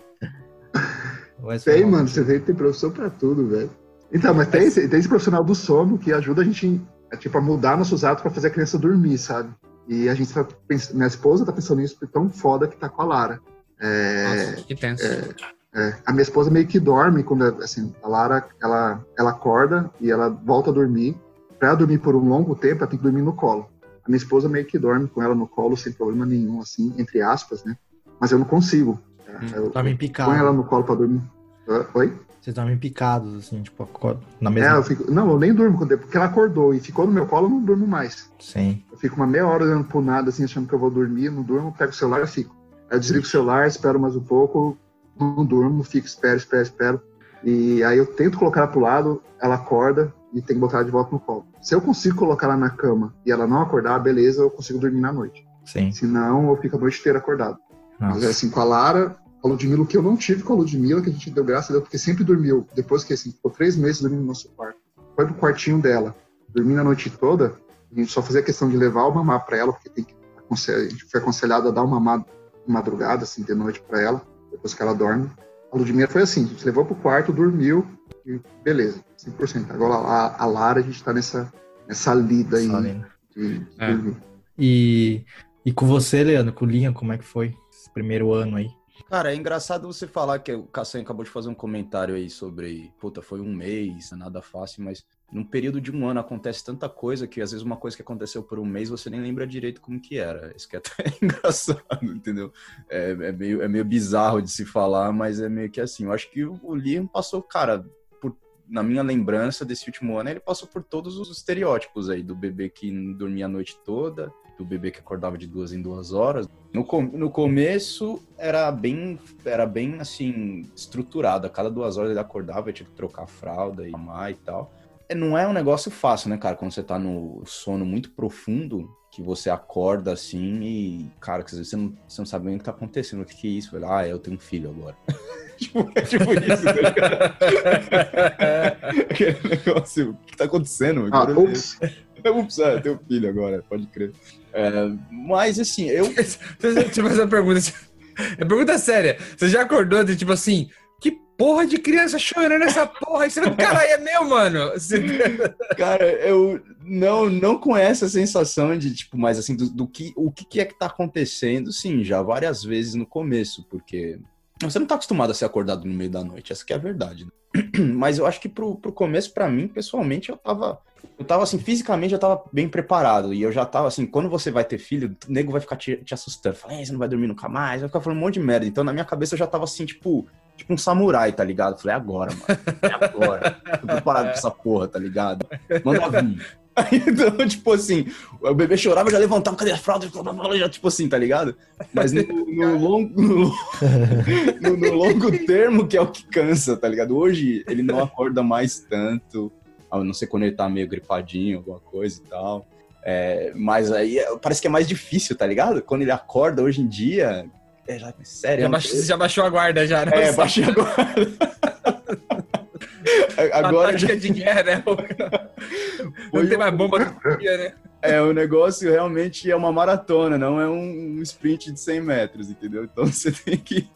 Tem, mano. Você vê que tem profissão pra tudo, velho. Então, mas tem esse, tem esse profissional do sono que ajuda a gente a, tipo, a mudar nossos hábitos pra fazer a criança dormir, sabe? E a gente tá pensando, minha esposa tá pensando nisso tão foda que tá com a Lara. É, Nossa, que tenso. É, é, a minha esposa meio que dorme quando assim a Lara ela ela acorda e ela volta a dormir. Para dormir por um longo tempo, ela tem que dormir no colo. A minha esposa meio que dorme com ela no colo sem problema nenhum, assim, entre aspas, né? Mas eu não consigo. Hum, eu, dormem picados. Põe ela no colo para dormir. Oi? Vocês dormem picados, assim, tipo, na mesma... É, eu fico... Não, eu nem durmo, porque ela acordou e ficou no meu colo, eu não durmo mais. Sim. Eu fico uma meia hora olhando pro nada, assim, achando que eu vou dormir, não durmo, pego o celular e fico. Aí eu desligo o celular, espero mais um pouco, não durmo, fico, espero, espero, espero. E aí eu tento colocar ela pro lado, ela acorda e tem que botar ela de volta no colo. Se eu consigo colocar ela na cama e ela não acordar, beleza, eu consigo dormir na noite. Sim. Senão eu fico a noite inteira acordado. Nossa. Mas assim, com a Lara, a Ludmilla, o que eu não tive com a Ludmilla, que a gente deu graça a Deus, porque sempre dormiu, depois que assim, ficou três meses dormindo no nosso quarto. Foi pro quartinho dela, dormindo a noite toda, a gente só fazia questão de levar o mamar para ela, porque tem que, a gente foi aconselhado a dar o mamar madrugada, assim, de noite para ela, depois que ela dorme. A Ludmilla foi assim, a gente levou pro quarto, dormiu e beleza, 100%. Agora a, a Lara, a gente tá nessa, nessa lida aí de, de é. E, e com você, Leandro, com o Liam, como é que foi esse primeiro ano aí? Cara, é engraçado você falar que o Cassan acabou de fazer um comentário aí sobre, puta, foi um mês, nada fácil, mas num período de um ano acontece tanta coisa que às vezes uma coisa que aconteceu por um mês você nem lembra direito como que era. Isso que é *laughs* até engraçado, entendeu? É, é, meio, é meio bizarro de se falar, mas é meio que assim. Eu acho que o Liam passou, cara, por, na minha lembrança desse último ano, ele passou por todos os estereótipos aí, do bebê que dormia a noite toda, do bebê que acordava de duas em duas horas. No, com, no começo era bem, era bem assim, estruturado. A cada duas horas ele acordava, tinha que trocar a fralda e amar e tal. É, não é um negócio fácil, né, cara? Quando você tá no sono muito profundo, que você acorda assim e, cara, que às vezes você não, você não sabe nem o que tá acontecendo. O que, que é isso? Ah, eu tenho um filho agora. *laughs* tipo, é tipo isso, cara? *laughs* Aquele negócio, o que tá acontecendo? Ah, ups. *laughs* ups, é, tenho um filho agora, pode crer. É, mas assim, eu. Deixa eu fazer uma pergunta. É pergunta séria. Você já acordou de tipo assim, que porra de criança chorando essa porra? Isso, caralho, é meu, mano. Cara, eu não, não com essa sensação de, tipo, mas assim, do, do que, o que, é que tá acontecendo, sim, já várias vezes no começo, porque você não tá acostumado a ser acordado no meio da noite, essa que é a verdade. Né? *clears throat* Mas eu acho que pro, pro começo, para mim, pessoalmente, eu tava. Eu tava assim, fisicamente eu tava bem preparado. E eu já tava assim, quando você vai ter filho, o nego vai ficar te, te assustando. Fala, você não vai dormir nunca mais, vai ficar falando um monte de merda. Então na minha cabeça eu já tava assim, tipo, tipo um samurai, tá ligado? Falei, é agora, mano. É agora. Tô preparado pra essa porra, tá ligado? Manda vir. então, tipo assim, o bebê chorava, já levantava, cadê a fralda? Já, tipo assim, tá ligado? Mas no, no longo, no, no, longo termo, que é o que cansa, tá ligado? Hoje ele não acorda mais tanto, a não ser quando ele tá meio gripadinho, alguma coisa e tal. É, mas aí parece que é mais difícil, tá ligado? Quando ele acorda hoje em dia. É, já, sério. Já, baixou, já baixou a guarda, já, né? É, baixei a guarda. *laughs* Agora. A tática de guerra, né? *laughs* Não tem mais bomba no dia, né? É, o negócio realmente é uma maratona, não é um, sprint de 100 metros, entendeu? Então *laughs* você tem que.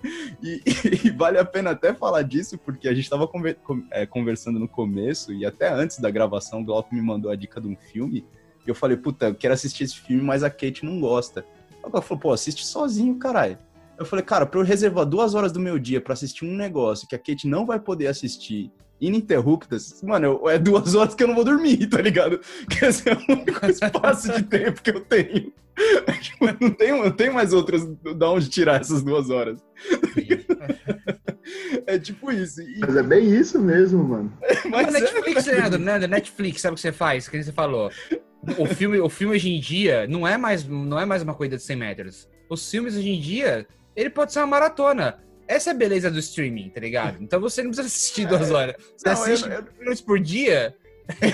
E, e vale a pena até falar disso, porque a gente estava conver, é, conversando no começo, e até antes da gravação, o Glauco me mandou a dica de um filme, e eu falei, puta, eu quero assistir esse filme, mas a Kate não gosta. Ela falou, pô, assiste sozinho, caralho. Eu falei, cara, pra eu reservar duas horas do meu dia para assistir um negócio que a Kate não vai poder assistir ininterruptas, mano, é duas *laughs* horas que eu não vou dormir, tá ligado? *laughs* Quer dizer, é o único espaço de tempo que eu tenho. *laughs* Tipo, não tenho, não tenho mais outras da onde tirar essas duas horas. É tipo isso. E... Mas é bem isso mesmo, mano. Mas é Netflix, é... Leandro, né? Netflix, sabe o que você faz? Que você falou. O filme, o filme hoje em dia não é mais, não é mais uma corrida de 100 metros. Os filmes hoje em dia, ele pode ser uma maratona essa é a beleza do streaming, tá ligado? Então você não precisa assistir duas horas. Você Não, assiste eu- eu- minutos por dia,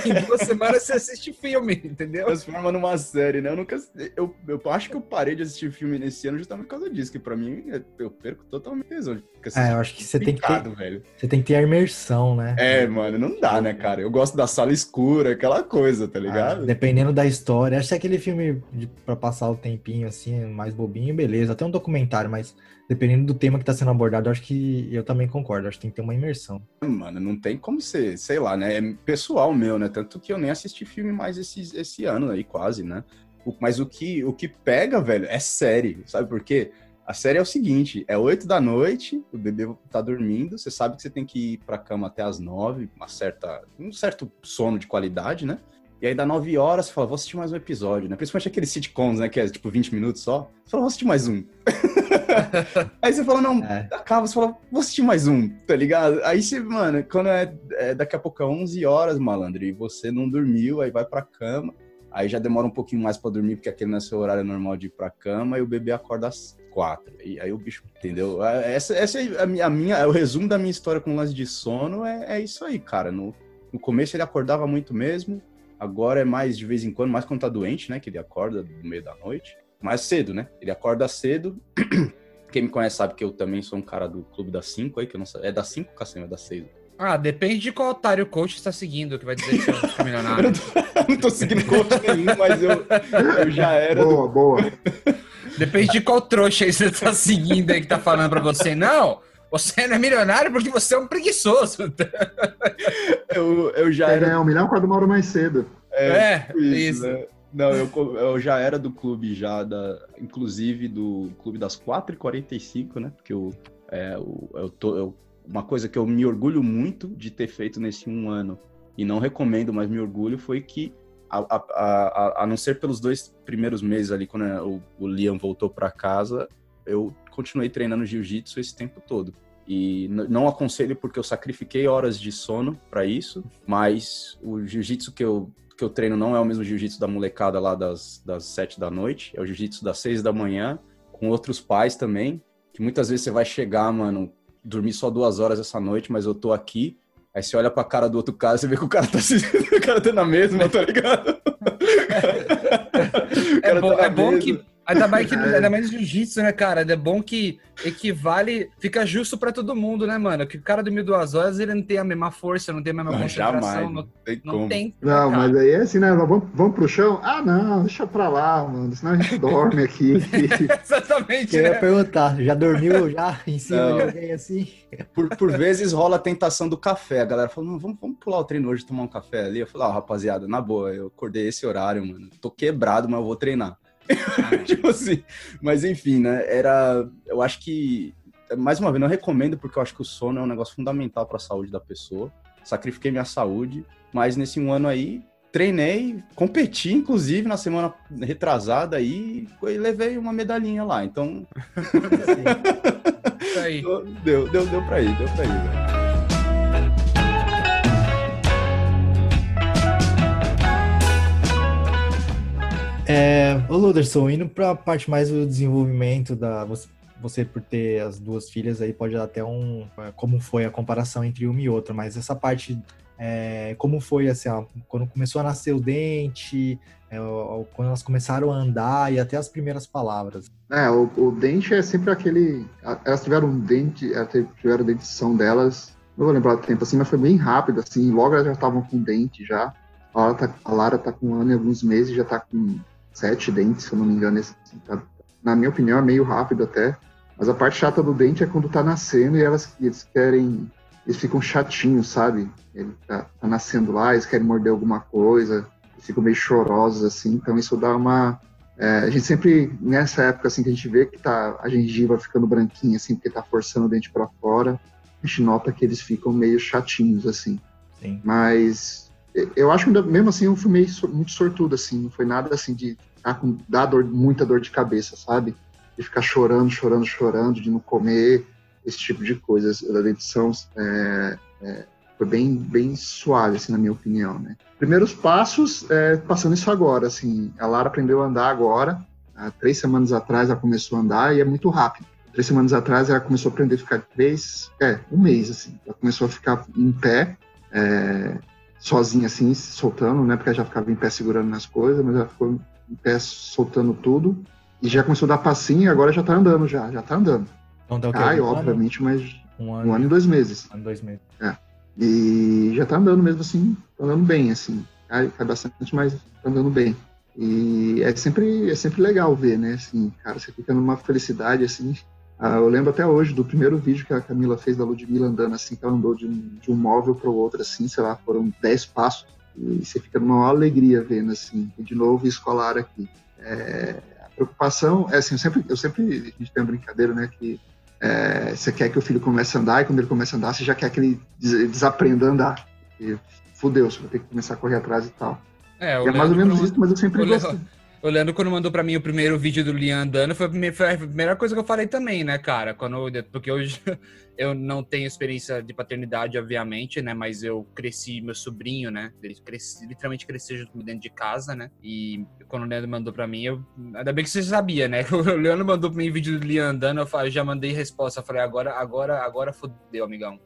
em duas semanas você assiste filme, entendeu? Transforma numa série, né? Eu nunca. Eu, eu acho que eu parei de assistir filme nesse ano justamente por causa disso, que pra mim é- eu perco totalmente tesão. É, eu acho que você tem que ter, velho. você tem que ter a imersão, né? É, mano, não dá, né, cara? Eu gosto da sala escura, aquela coisa, tá Ah, ligado? dependendo da história. Acho que é aquele filme de, pra passar o tempinho assim, mais bobinho, beleza. Até um documentário, mas dependendo do tema que tá sendo abordado, acho que eu também concordo. Acho que tem que ter uma imersão. Mano, não tem como ser, sei lá, né? É pessoal meu, né? Tanto que eu nem assisti filme mais esse, esse ano aí, quase, né? O- mas o que, o que pega, velho, é série. Sabe por quê? A série é o seguinte: é 8 da noite, o bebê tá dormindo, você sabe que você tem que ir pra cama até as 9, uma certa, um certo sono de qualidade, né? E aí dá 9 horas, você fala, vou assistir mais um episódio, né? Principalmente aqueles sitcoms, né? Que é tipo 20 minutos só. Você fala, vou assistir mais um. *laughs* aí você fala, não, É. acaba, você fala, vou assistir mais um, tá ligado? Aí você, mano, quando é, é daqui a pouco é 11 horas, malandro, e você não dormiu, aí vai pra cama, aí já demora um pouquinho mais pra dormir, porque aquele não é seu horário normal de ir pra cama, e o bebê acorda às quatro. E aí o bicho, entendeu? Essa, essa é a minha, a minha- é o resumo da minha história com o lance de sono, é, é isso aí, cara. No, no começo ele acordava muito mesmo, agora é mais de vez em quando, mais quando tá doente, né, que ele acorda no meio da noite. Mais cedo, né? Ele acorda cedo. *clears throat* Quem me conhece sabe que eu também sou um cara do clube das 5 aí, que eu não sei. É das 5, Cassino? É das 6. Ah, depende de qual otário coach está seguindo, que vai dizer que você *laughs* ficar milionário. não tô seguindo coach nenhum, mas eu, eu já era do. Boa, boa. *laughs* Depende de qual trouxa aí você tá seguindo aí que tá falando pra você. Não, você não é milionário porque você é um preguiçoso. *laughs* Eu, eu já era. ganhar um milhão, uma hora mais cedo. É, tipo isso. né? Não, eu, eu já era do clube já, da, inclusive do clube das 4h45, né? Porque eu, é, eu, eu tô, eu- uma coisa que eu me orgulho muito de ter feito nesse um ano, e não recomendo, mas me orgulho, foi que, a, a, a, a não ser pelos dois primeiros meses ali, quando o, o Liam voltou para casa, eu continuei treinando jiu-jitsu esse tempo todo. E não aconselho porque eu sacrifiquei horas de sono para isso, mas o jiu-jitsu que eu, que eu treino não é o mesmo jiu-jitsu da molecada lá das, das 7 da noite, é o jiu-jitsu das 6 da manhã, com outros pais também, que muitas vezes você vai chegar, mano, dormir só duas horas essa noite, mas eu tô aqui. Aí você olha pra cara do outro cara, você vê que o cara tá, se... *laughs* o cara tá na mesma, tá ligado? É *laughs* bom, tá é bom que. Ainda mais, que, *laughs* ainda mais jiu-jitsu, né, cara? É bom que equivale, fica justo pra todo mundo, né, mano? Que o cara dormiu duas horas, ele não tem a mesma força, não tem a mesma Não, concentração, jamais, não, tem não como. tem. Não, cara. mas aí é assim, né? Vamos, vamos pro chão? Ah, não, deixa pra lá, mano. Senão a gente *laughs* dorme aqui. *laughs* Exatamente, Eu ia né? perguntar, já dormiu já em cima Não. de alguém assim? Por, por vezes rola a tentação do café. A galera fala, vamos, vamos pular o treino hoje, tomar um café ali. Eu falo, ah, rapaziada, na boa, eu acordei esse horário, mano. Tô quebrado, mas eu vou treinar. *laughs* tipo assim. Mas enfim, né? Era. Eu acho que. Mais uma vez, não recomendo, porque eu acho que o sono é um negócio fundamental para a saúde da pessoa. Sacrifiquei minha saúde, mas nesse um ano aí, treinei, competi, inclusive, na semana retrasada aí, e levei uma medalhinha lá. Então, *laughs* *laughs* deu, deu, deu pra ir, deu pra ir, velho. É, ô Luderson, indo pra parte mais do desenvolvimento da. Você, você por ter as duas filhas aí pode dar até um. é, Como foi a comparação entre uma e outra, mas essa parte. é, como foi assim, ó, quando começou a nascer o dente, é, quando elas começaram a andar e até as primeiras palavras. É, o, o dente é sempre aquele. a- Elas tiveram um dente, elas te- tiveram dentição delas. Não vou lembrar o tempo assim, mas foi bem rápido, assim. Logo elas já estavam com dente já. A Lara, tá, a Lara tá com um ano e alguns meses, já tá com sete dentes, se eu não me engano. Esse, tá- na minha opinião, é meio rápido até. Mas a parte chata do dente é quando tá nascendo e elas eles querem. Eles ficam chatinhos, sabe? Ele tá, tá nascendo lá, eles querem morder alguma coisa, eles ficam meio chorosos, assim. Então isso dá uma. É, a gente sempre, nessa época, assim, que a gente vê que tá a gengiva ficando branquinha, assim, porque tá forçando o dente para fora, a gente nota que eles ficam meio chatinhos, assim. Sim. Mas eu acho que mesmo assim eu fui meio muito sortudo, assim, não foi nada assim de ficar com, dar dor, muita dor de cabeça, sabe? De ficar chorando, chorando, chorando, de não comer, esse tipo de coisas. A dentição é, é, foi bem, bem suave, assim, na minha opinião, né? Primeiros passos, é, passando isso agora, assim, a Lara aprendeu a andar agora, há três semanas atrás ela começou a andar e é muito rápido. três semanas atrás, ela começou a aprender a ficar três, é, um mês, assim. Ela começou a ficar em pé, é, sozinha, assim, soltando, né? Porque ela já ficava em pé segurando nas coisas, mas ela ficou em pé soltando tudo. E já começou a dar passinho e agora já tá andando, já, já tá andando. Então dá o quê? Cai, Um ano? obviamente, mas Um um ano, ano e dois meses. um ano, dois meses. E já tá andando mesmo assim, tá andando bem, assim. Cai, cai bastante, mas tá andando bem. E é sempre, é sempre legal ver, né? Assim, cara, você fica numa felicidade, assim. Ah, eu lembro até hoje do primeiro vídeo que a Camila fez da Ludmilla andando assim, que ela andou de um, de um móvel para o outro, assim, sei lá, foram 10 passos. E você fica numa alegria vendo, assim, de novo escolar aqui. É, a preocupação, é assim, eu sempre, eu sempre, a gente tem uma brincadeira, né, que é, você quer que o filho comece a andar, e quando ele começa a andar, você já quer que ele des- desaprenda a andar. E fudeu, você vai ter que começar a correr atrás e tal. É, é mais ou menos isso, mas eu sempre gostei. O Leandro, quando mandou pra mim o primeiro vídeo do Liam andando, foi a primeira, coisa que eu falei também, né, cara? Quando, porque hoje *laughs* eu não tenho experiência de paternidade, obviamente, né? Mas eu cresci, meu sobrinho, né? Ele cresci, literalmente cresceu junto dentro de casa, né? E quando o Leandro mandou pra mim, eu. Ainda bem que você sabia, né? *laughs* O Leandro mandou pra mim vídeo do Liam andando, eu falei- eu já mandei resposta. Eu falei, agora, agora, agora fodeu, amigão.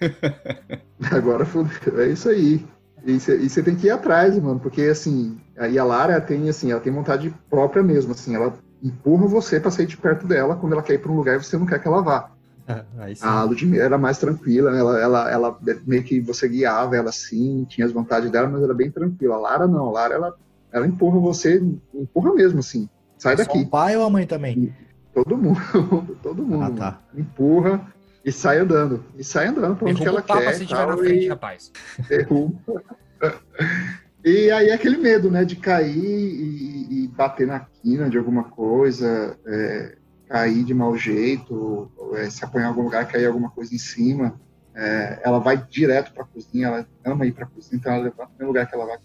*laughs* Agora fudeu, é isso aí. E você tem que ir atrás, mano, porque assim, aí a Lara tem assim, ela tem vontade própria mesmo, assim, ela empurra você pra sair de perto dela quando ela quer ir pra um lugar e você não quer que ela vá. *laughs* A Ludmilla era mais tranquila, ela, ela, ela meio que você guiava ela assim, tinha as vontades dela, mas era bem tranquila. A Lara não, a Lara ela, ela empurra você, empurra mesmo assim, sai Só daqui. o pai ou a mãe também? Todo mundo, *laughs* todo mundo, Ah, tá. empurra e sai andando, e sai andando pra onde que ela quer. se e estiver na frente, e- rapaz. *laughs* derruba. E aí aquele medo, né, de cair e, e bater na quina de alguma coisa, é, cair de mau jeito, é, se apanhar em algum lugar, cair alguma coisa em cima. É, ela vai direto para a cozinha, ela ama ir para a cozinha, então ela levanta o primeiro lugar que ela vai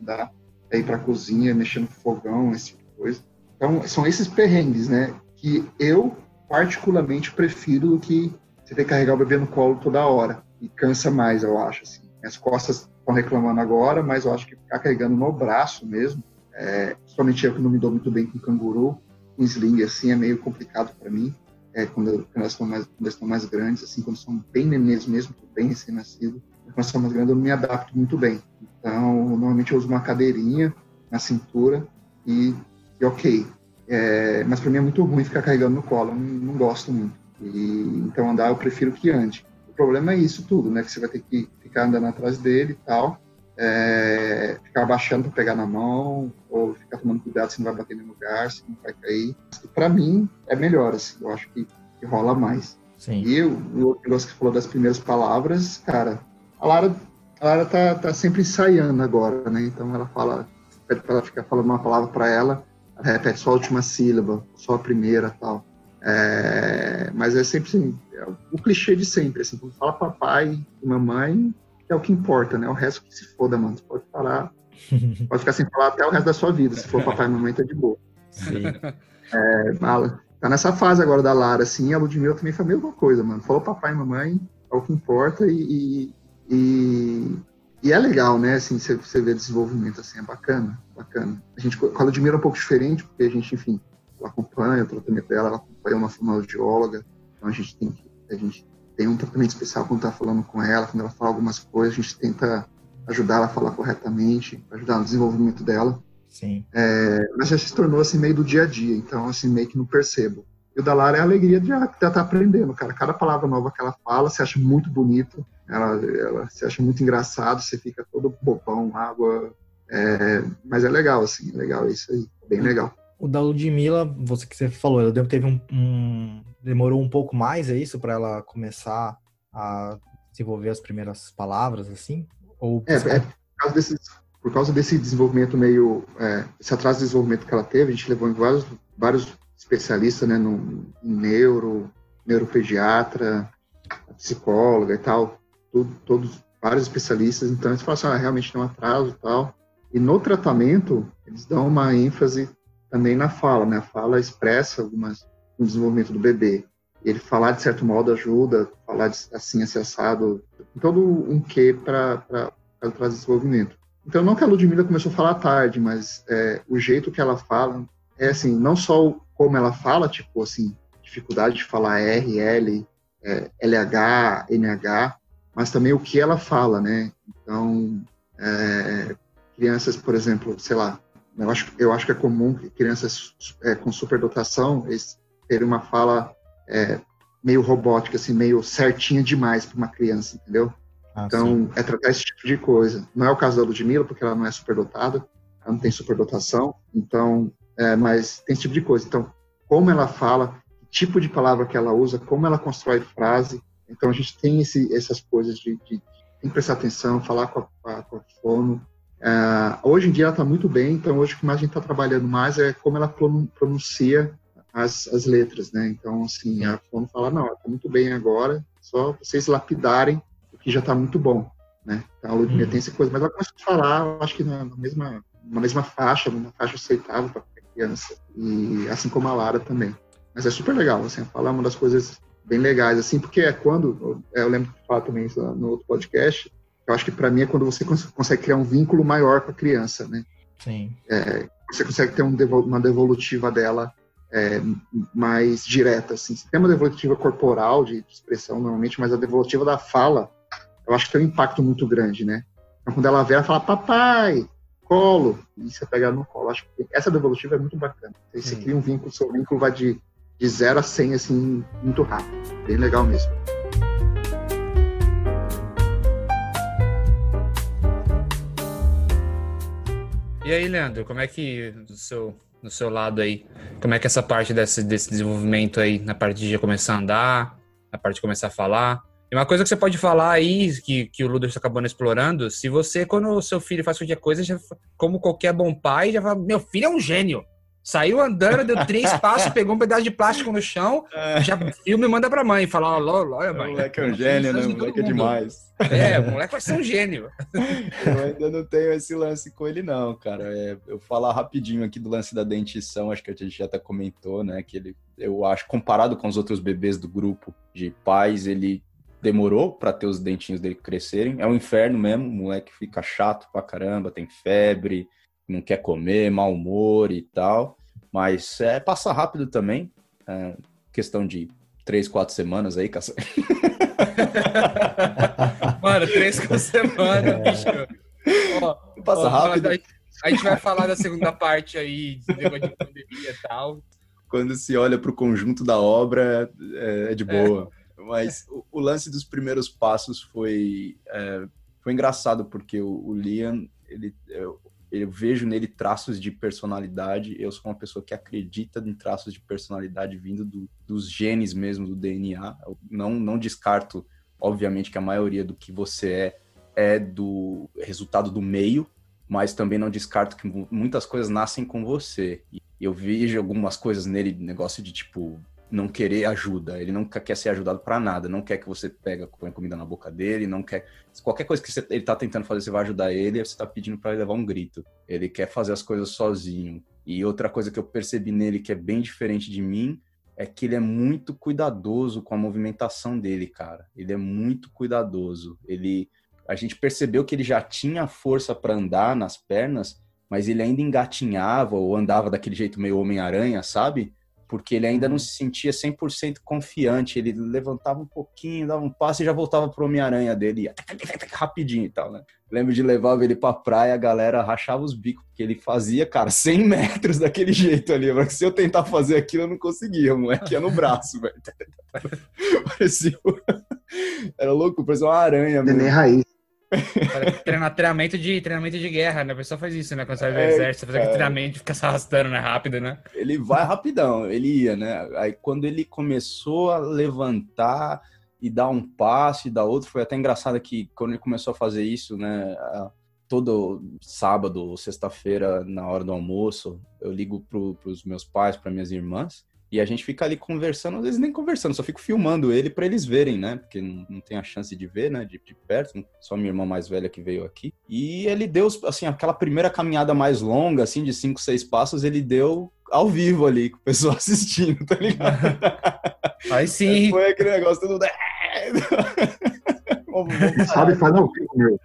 andar, é ir para a cozinha, mexer no fogão, esse tipo de coisa. Então, são esses perrengues, né, que eu particularmente prefiro do que você ter que carregar o bebê no colo toda hora. E cansa mais, eu acho, assim. Minhas costas estão reclamando agora, mas eu acho que ficar carregando no braço mesmo, é, principalmente eu que não me dou muito bem com canguru, com sling assim, é meio complicado para mim. É, quando, eu- quando elas estão mais, quando estão mais grandes, assim, quando são bem nenês mesmo, bem recém-nascido, quando elas mais grandes eu não me adapto muito bem. Então, normalmente eu uso uma cadeirinha na cintura e, e ok. É, mas para mim é muito ruim ficar carregando no colo, eu não, não gosto muito. E, então andar eu prefiro que ande. O problema é isso tudo, né? Que você vai ter que ficar andando atrás dele e tal, é, ficar abaixando para pegar na mão, ou ficar tomando cuidado se não vai bater no lugar, se não vai cair. Para mim é melhor, assim, eu acho que, que rola mais. Sim. E o, negócio que falou das primeiras palavras, cara, a Lara, a Lara tá, tá sempre ensaiando agora, né? Então ela fala, pede pra ela ficar falando uma palavra para ela, ela repete só a última sílaba, só a primeira tal. É, mas é sempre assim, é o clichê de sempre, assim, quando fala papai e mamãe, é o que importa, né? O resto que se foda, mano. Você pode falar, *laughs* pode ficar sem falar até o resto da sua vida. Se for papai e mamãe, tá de boa. Sim. É, Mala, tá nessa fase agora da Lara, assim, a Ludmilla também foi a mesma coisa, mano. Falou papai e mamãe, é o que importa e, e, e, e é legal, né, assim, você, você vê desenvolvimento, assim, é bacana, bacana. A gente, com a Ludmilla é um pouco diferente, porque a gente, enfim, ela acompanha o tratamento dela, ela acompanha uma fonoaudióloga, então a gente tem que, a gente tem um tratamento especial quando tá falando com ela, quando ela fala algumas coisas, a gente tenta ajudar ela a falar corretamente, ajudar no desenvolvimento dela. Sim. mas já se tornou assim meio do dia a dia, então assim meio que não percebo. E o da Lara é a alegria de já estar tá aprendendo, cara. Cada palavra nova que ela fala, você acha muito bonito, ela, ela se acha muito engraçado, você fica todo bobão, água. é, mas é legal, assim, é legal isso aí, bem legal. O da Ludmilla, você que você falou, ela teve um, um- demorou um pouco mais, é isso, para ela começar a desenvolver as primeiras palavras, assim? Ou É, é por, causa desses, por causa desse desenvolvimento meio, é, esse atraso de desenvolvimento que ela teve, a gente levou em vários, vários especialistas, né, no, em neuro, neuropediatra, psicóloga e tal, tudo, todos, vários especialistas, então eles falam assim, ah, realmente tem um atraso e tal, e no tratamento, eles dão uma ênfase também na fala, né, a fala expressa algumas, o desenvolvimento do bebê, ele falar de certo modo ajuda, falar de, assim, assado, todo um quê para trazer desenvolvimento. Então, não que a Ludmilla começou a falar tarde, mas é, o jeito que ela fala é assim, não só o- como ela fala, tipo assim, dificuldade de falar R, L, é, LH, NH, mas também o que ela fala, né? Então, é, crianças, por exemplo, sei lá, eu acho, eu acho que é comum que crianças é, com superdotação eles terem uma fala é, meio robótica, assim, meio certinha demais para uma criança, entendeu? Ah, então, sim. é tratar esse tipo de coisa. Não é o caso da Ludmilla, porque ela não é superdotada, ela não tem superdotação, então, é, mas tem esse tipo de coisa. Então, como ela fala, que tipo de palavra que ela usa, como ela constrói frase. Então, a gente tem esse, essas coisas de, de, que prestar atenção, falar com a, com a fono. É, hoje em dia ela está muito bem, então hoje o que mais a gente está trabalhando mais é como ela pronuncia as, as letras, né? Então, assim, a fono fala, não, está muito bem agora, só vocês lapidarem o que já está muito bom, né? Então, a Ludmilla uhum. tem essa coisa, mas ela começa a falar, acho que na, na mesma, na mesma faixa, numa faixa aceitável para criança, e assim como a Lara também. Mas é super legal, assim, falar é uma das coisas bem legais, assim, porque é quando, é, eu lembro de falar também isso no outro podcast, eu acho que para mim é quando você consegue criar um vínculo maior com a criança, né? Sim. É, você consegue ter um uma devolutiva dela é, mais direta, assim. Você tem uma devolutiva corporal de expressão normalmente, mas a devolutiva da fala, eu acho que tem um impacto muito grande, né? Então, quando ela vê, ela fala papai, colo, e você pega no colo. Acho que essa devolutiva é muito bacana. Você cria um vínculo, seu vínculo vai de de 0 a 100, assim, muito rápido. Bem legal mesmo. E aí, Leandro, como é que, do seu, do seu lado aí, como é que essa parte desse, desse desenvolvimento aí, na parte de começar a andar, na parte de começar a falar? E uma coisa que você pode falar aí, que, que o Ludo está acabando explorando, se você, quando o seu filho faz qualquer coisa, já, como qualquer bom pai, já fala, meu filho é um gênio. Saiu andando, deu três *laughs* passos, pegou um pedaço de plástico no chão, é. já filma e manda pra mãe. Fala, olha, mãe. O moleque é um gênio, né? O moleque é demais. É, o moleque vai ser um gênio. Eu ainda não tenho esse lance com ele, não, cara. É, eu falar rapidinho aqui do lance da dentição, acho que a gente já até comentou, né? Que ele, eu acho, comparado com os outros bebês do grupo de pais, ele demorou para ter os dentinhos dele crescerem. É um inferno mesmo, o moleque fica chato pra caramba, tem febre, não quer comer, mau humor e tal. Mas é, passa rápido também. É, questão de três, quatro semanas aí, caça. *laughs* Mano, três, quatro *laughs* semanas, é. bicho. Ó, passa ó, rápido. A gente vai falar da segunda parte aí, de pandemia e tal. Quando se olha para o conjunto da obra, é, é de boa. É. Mas o, o, lance dos primeiros passos foi, é, foi engraçado, porque o, o Liam, ele, eu vejo nele traços de personalidade. Eu sou uma pessoa que acredita em traços de personalidade vindo do, dos genes mesmo, do DNA. Eu não, não descarto, obviamente, que a maioria do que você é é do resultado do meio, mas também não descarto que muitas coisas nascem com você. E eu vejo algumas coisas nele, negócio de tipo não querer ajuda, ele nunca quer ser ajudado para nada, não quer que você pega comida na boca dele, não quer qualquer coisa que você, ele tá tentando fazer, você vai ajudar ele, você tá pedindo para ele levar um grito. Ele quer fazer as coisas sozinho. E outra coisa que eu percebi nele que é bem diferente de mim é que ele é muito cuidadoso com a movimentação dele, cara. Ele é muito cuidadoso. Ele a gente percebeu que ele já tinha força para andar nas pernas, mas ele ainda engatinhava ou andava daquele jeito meio Homem-Aranha, sabe? Porque ele ainda não uhum. se sentia 100% confiante. Ele levantava um pouquinho, dava um passo e já voltava pro Homem-Aranha dele, rapidinho e tal, né? Lembro de levar ele pra praia, a galera rachava os bicos, porque ele fazia, cara, 100 metros daquele jeito ali. Mas se eu tentar fazer aquilo, eu não conseguia, o moleque ia no braço, velho. *laughs* Parecia. Era louco, parecia uma aranha. Neném raiz. Treinar, treinamento de, treinamento de guerra, né? A pessoa faz isso, né? Quando sai do é, exército, faz aquele treinamento fica se arrastando, né? Rápido, né? Ele vai rapidão, ele ia, né? Aí quando ele começou a levantar e dar um passo e dar outro, foi até engraçado que quando ele começou a fazer isso, né? Todo sábado, sexta-feira, na hora do almoço, eu ligo para os meus pais, para minhas irmãs, e a gente fica ali conversando, às vezes nem conversando, só fico filmando ele para eles verem, né? Porque não, não, tem a chance de ver, né? De, de, perto, só minha irmã mais velha que veio aqui. E ele deu, assim, aquela primeira caminhada mais longa, assim, de cinco, seis passos, ele deu ao vivo ali, com o pessoal *laughs* assistindo, tá ligado? *laughs* Aí sim. Foi aquele negócio tudo. *laughs* Quem sabe faz ao vivo, meu.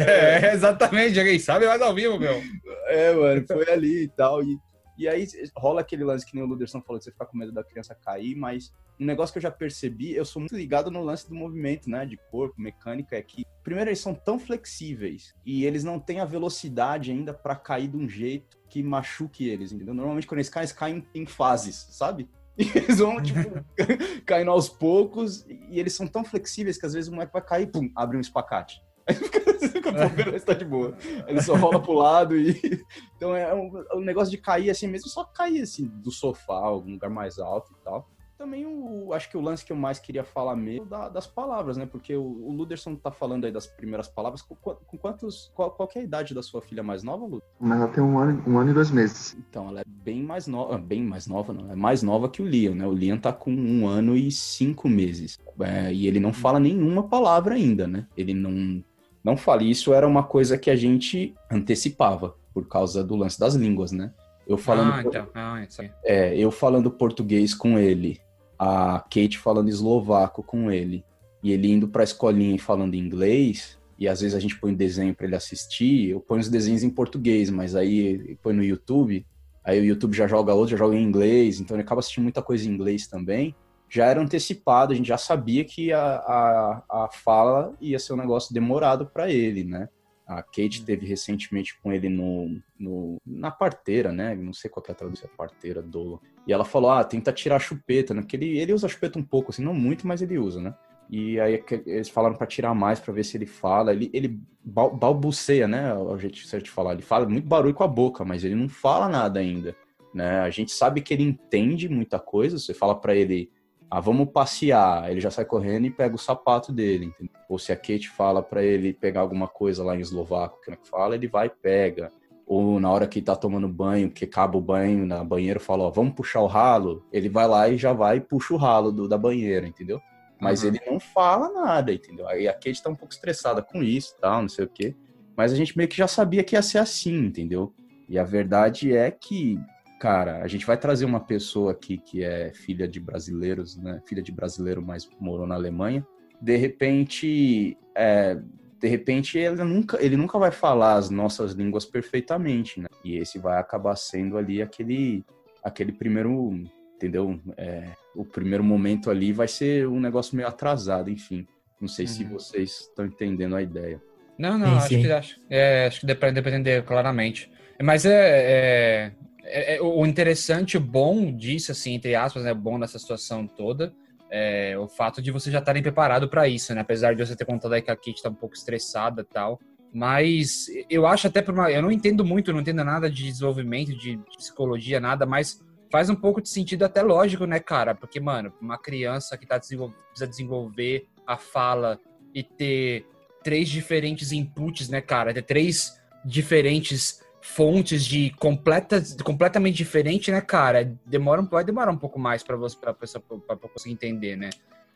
É, exatamente, quem sabe faz ao vivo, meu. É, mano, foi ali e tal. E E aí rola aquele lance que nem o Luderson falou, de você ficar com medo da criança cair, mas um negócio que eu já percebi, eu sou muito ligado no lance do movimento, né? De corpo, mecânica, é que, primeiro, eles são tão flexíveis e eles não têm a velocidade ainda para cair de um jeito que machuque eles, entendeu? Normalmente, quando eles caem, eles caem em fases, sabe? *laughs* E eles vão, tipo, *laughs* caindo aos poucos, e eles são tão flexíveis que às vezes o moleque vai cair, pum, abre um espacate. Aí fica, *laughs* está de boa. Ele só rola pro lado e. *laughs* Então é um, um, negócio de cair assim mesmo, só cair assim do sofá, algum lugar mais alto e tal. Também o, acho que o lance que eu mais queria falar mesmo da, das palavras, né? Porque o, o Luderson tá falando aí das primeiras palavras. Com, com quantos. Qual, qual é a idade da sua filha mais nova, Lu? Mas ela tem um ano, um ano e dois meses. Então, ela é bem mais nova. Bem mais nova, não. É mais nova que o Liam, né? O Liam tá com um ano e cinco meses. É, e ele não fala nenhuma palavra ainda, né? Ele não não fale. Isso era uma coisa que a gente antecipava por causa do lance das línguas, né? Eu falando, ah, então. ah, é, eu falando português com ele, a Kate falando eslovaco com ele, e ele indo para a escolinha e falando inglês, e às vezes a gente põe um desenho para ele assistir, eu ponho os desenhos em português, mas aí põe no YouTube, aí o YouTube já joga outro, já joga em inglês, então ele acaba assistindo muita coisa em inglês também já era antecipado, a gente já sabia que a, a, a fala ia ser um negócio demorado para ele, né? A Kate uhum. teve recentemente com ele no, no, na parteira, né? Não sei qual é a tradução, parteira, dolo. E ela falou, ah, tenta tirar a chupeta, né? Porque ele, ele usa a chupeta um pouco, assim, não muito, mas ele usa, né? E aí eles falaram para tirar mais para ver se ele fala. Ele, ele balbuceia, né? O jeito certo de falar. Ele fala muito barulho com a boca, mas ele não fala nada ainda, né? A gente sabe que ele entende muita coisa. Você fala para ele ah, vamos passear. Ele já sai correndo e pega o sapato dele, entendeu? Ou se a Kate fala para ele pegar alguma coisa lá em eslovaco, que fala, ele vai e pega. Ou na hora que tá tomando banho, que acaba o banho na banheira, fala, ó, vamos puxar o ralo. Ele vai lá e já vai e puxa o ralo do, da banheira, entendeu? Mas uhum. ele não fala nada, entendeu? Aí a Kate tá um pouco estressada com isso, tal, não sei o quê. Mas a gente meio que já sabia que ia ser assim, entendeu? E a verdade é que cara, a gente vai trazer uma pessoa aqui que é filha de brasileiros, né? Filha de brasileiro, mas morou na Alemanha. De repente, é, de repente ele nunca, ele nunca vai falar as nossas línguas perfeitamente, né? E esse vai acabar sendo ali aquele, aquele primeiro, entendeu? É, o primeiro momento ali vai ser um negócio meio atrasado, enfim. Não sei uhum. se vocês estão entendendo a ideia. Não, não, sim, acho, sim. Que, acho, é, acho que depende, depende claramente. Mas é, é, é, é, o interessante, o bom disso, assim, entre aspas, né, bom nessa situação toda, é o fato de você já estarem preparado para isso, né? Apesar de você ter contado aí que a Kate tá um pouco estressada e tal. Mas eu acho até por uma. Eu não entendo muito, não entendo nada de desenvolvimento, de psicologia, nada, mas faz um pouco de sentido até lógico, né, cara? Porque, mano, uma criança que tá desenvol... precisa desenvolver a fala e ter três diferentes inputs, né, cara? Ter três diferentes fontes de completa, completamente diferente, né, cara? Demora, vai demorar um pouco mais para você para pessoa para conseguir entender, né?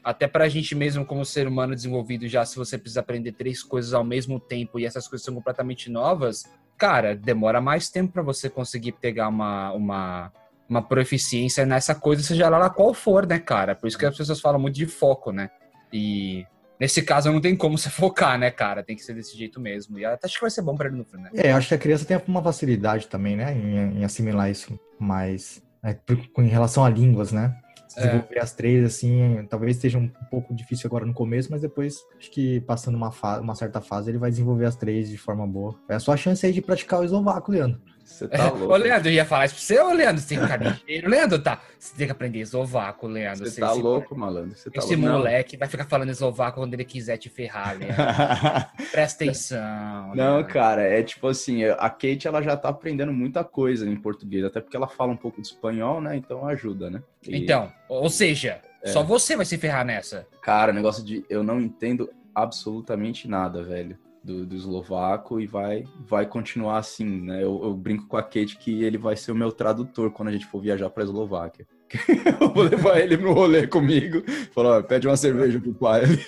Até para a gente mesmo como ser humano desenvolvido já, se você precisa aprender três coisas ao mesmo tempo e essas coisas são completamente novas, cara, demora mais tempo para você conseguir pegar uma, uma uma proficiência nessa coisa, seja lá qual for, né, cara? Por isso que as pessoas falam muito de foco, né? E Nesse caso, não tem como você *laughs* focar, né, cara? Tem que ser desse jeito mesmo. E até acho que vai ser bom para ele no fim, né? É, acho que a criança tem uma facilidade também, né, em, em assimilar isso mais. Né, em relação a línguas, né? Desenvolver é. as três, assim, talvez esteja um pouco difícil agora no começo, mas depois, acho que passando uma, uma certa fase, ele vai desenvolver as três de forma boa. É a sua chance aí de praticar o eslovaco, Leandro. Você tá louco. Ô, Leandro, eu ia falar isso pra você, ô, Leandro, você tem que ficar ligeiro. *laughs* Leandro, tá. Você tem que aprender eslovaco, Leandro. Você, tá louco, malandro. Você tá esse louco. moleque vai ficar falando eslovaco quando ele quiser te ferrar, *laughs* Leandro. Presta atenção. Não, Leandro. cara, é tipo assim, a Kate, ela já tá aprendendo muita coisa em português, até porque ela fala um pouco de espanhol, né? Então ajuda, né? E... Então, ou seja, é. só você vai se ferrar nessa. Cara, negócio de eu não entendo absolutamente nada, velho do, do eslovaco e vai, vai continuar assim, né? Eu, eu, brinco com a Kate que ele vai ser o meu tradutor quando a gente for viajar para a Eslováquia. *laughs* eu vou levar ele no rolê comigo. Falar, pede uma cerveja pro pai. *laughs*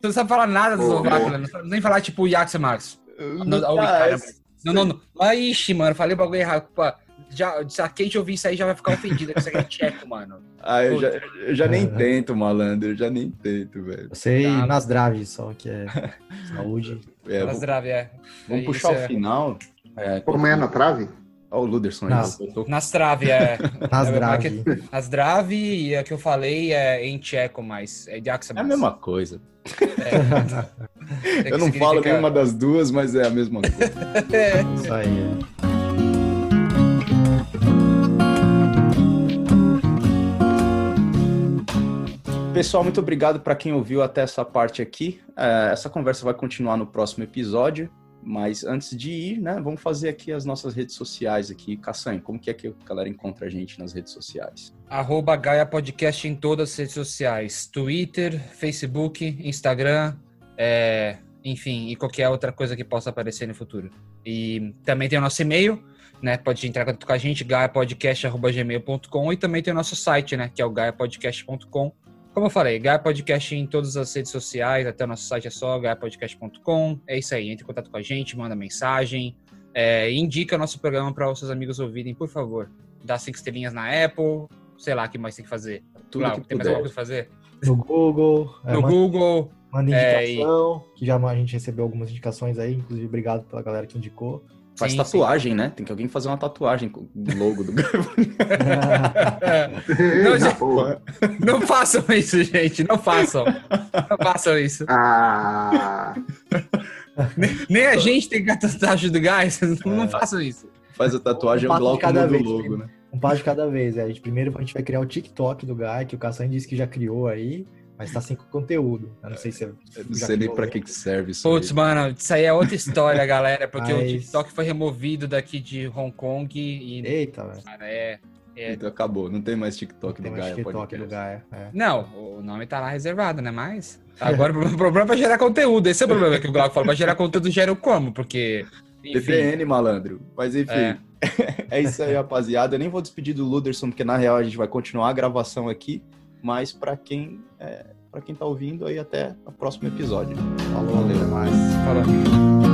Você não sabe falar nada do eslovaco, né? Nem falar tipo Yaxi Max. Não, não, não, não. Mas, ixi, mano, falei o bagulho errado. Pô, já, se a Kate ouvir isso aí, já vai ficar ofendida que isso aqui é tcheco, mano. *laughs* Ah, eu já, eu já nem tento, malandro. Eu já nem tento, velho. Você tá, nas draves só, que é *laughs* saúde. É, nas draves, é. Vamos puxar o é. final. É, Como é na trave? Ó, o Luderson aí. Nas- tô- Nas traves, é. *laughs* Nas É, draves. Nas drave e a que eu falei é em tcheco, mas é de É a mesma coisa. É, Eu não falo nenhuma das duas, mas é a mesma coisa. Isso aí, é. Pessoal, muito obrigado para quem ouviu até essa parte aqui. É, essa conversa vai continuar no próximo episódio, mas antes de ir, né, vamos fazer aqui as nossas redes sociais aqui. Caçanho, como que é que a galera encontra a gente nas redes sociais? Arroba Gaia Podcast em todas as redes sociais. Twitter, Facebook, Instagram, é, enfim, e qualquer outra coisa que possa aparecer no futuro. E também tem o nosso e-mail, né? Pode entrar em com a gente, gaiapodcast.gmail.com e também tem o nosso site, né? Que é o gaiapodcast.com. Como eu falei, Gaia Podcast em todas as redes sociais, até o nosso site é só gaiapodcast.com. É isso aí, entre em contato com a gente, manda mensagem, é, indica nosso programa para os seus amigos ouvirem, por favor. Dá cinco estrelinhas na Apple, sei lá, o que mais tem que fazer. Tudo Lau, que tem mais alguma puder. coisa fazer? No Google. é, No manda- Google. Manda É, indicação, que já a gente recebeu algumas indicações aí, inclusive obrigado pela galera que indicou. Faz Sim, tatuagem, né? Tem que alguém fazer uma tatuagem com o logo do. *laughs* Não, gente. Não façam isso, gente. Não façam. Não façam isso. Ah, Nem a gente tem tatuagem do gás. Não, não É. façam isso. Faz a tatuagem, Um passo de cada o vez, logo, né? Um passo de cada vez. É. A gente, primeiro a gente vai criar o TikTok do Guy, que o Caçanho disse que já criou aí, mas tá sem conteúdo. Eu não sei se é. Eu não já sei nem pra que que serve isso. Putz, mano, isso aí é outra história, *laughs* galera. Porque o Mas- TikTok foi removido daqui de Hong Kong e. Eita, velho. É. é- Então acabou, não tem mais TikTok Tem do mais Gaia TikTok do Gaia. É. Não, o nome tá lá reservado, né? Mas. Agora o problema é pra gerar conteúdo. Esse é o problema que o Glauco fala. Pra gerar conteúdo, gera o como? Porque. Enfim. VPN, malandro. Mas enfim, É. *laughs* é. isso aí, rapaziada. Eu nem vou despedir do Luderson, porque na real a gente vai continuar a gravação aqui. Mas pra quem, é, pra quem tá ouvindo aí, até o próximo episódio. Falou, valeu. Até mais. Falou.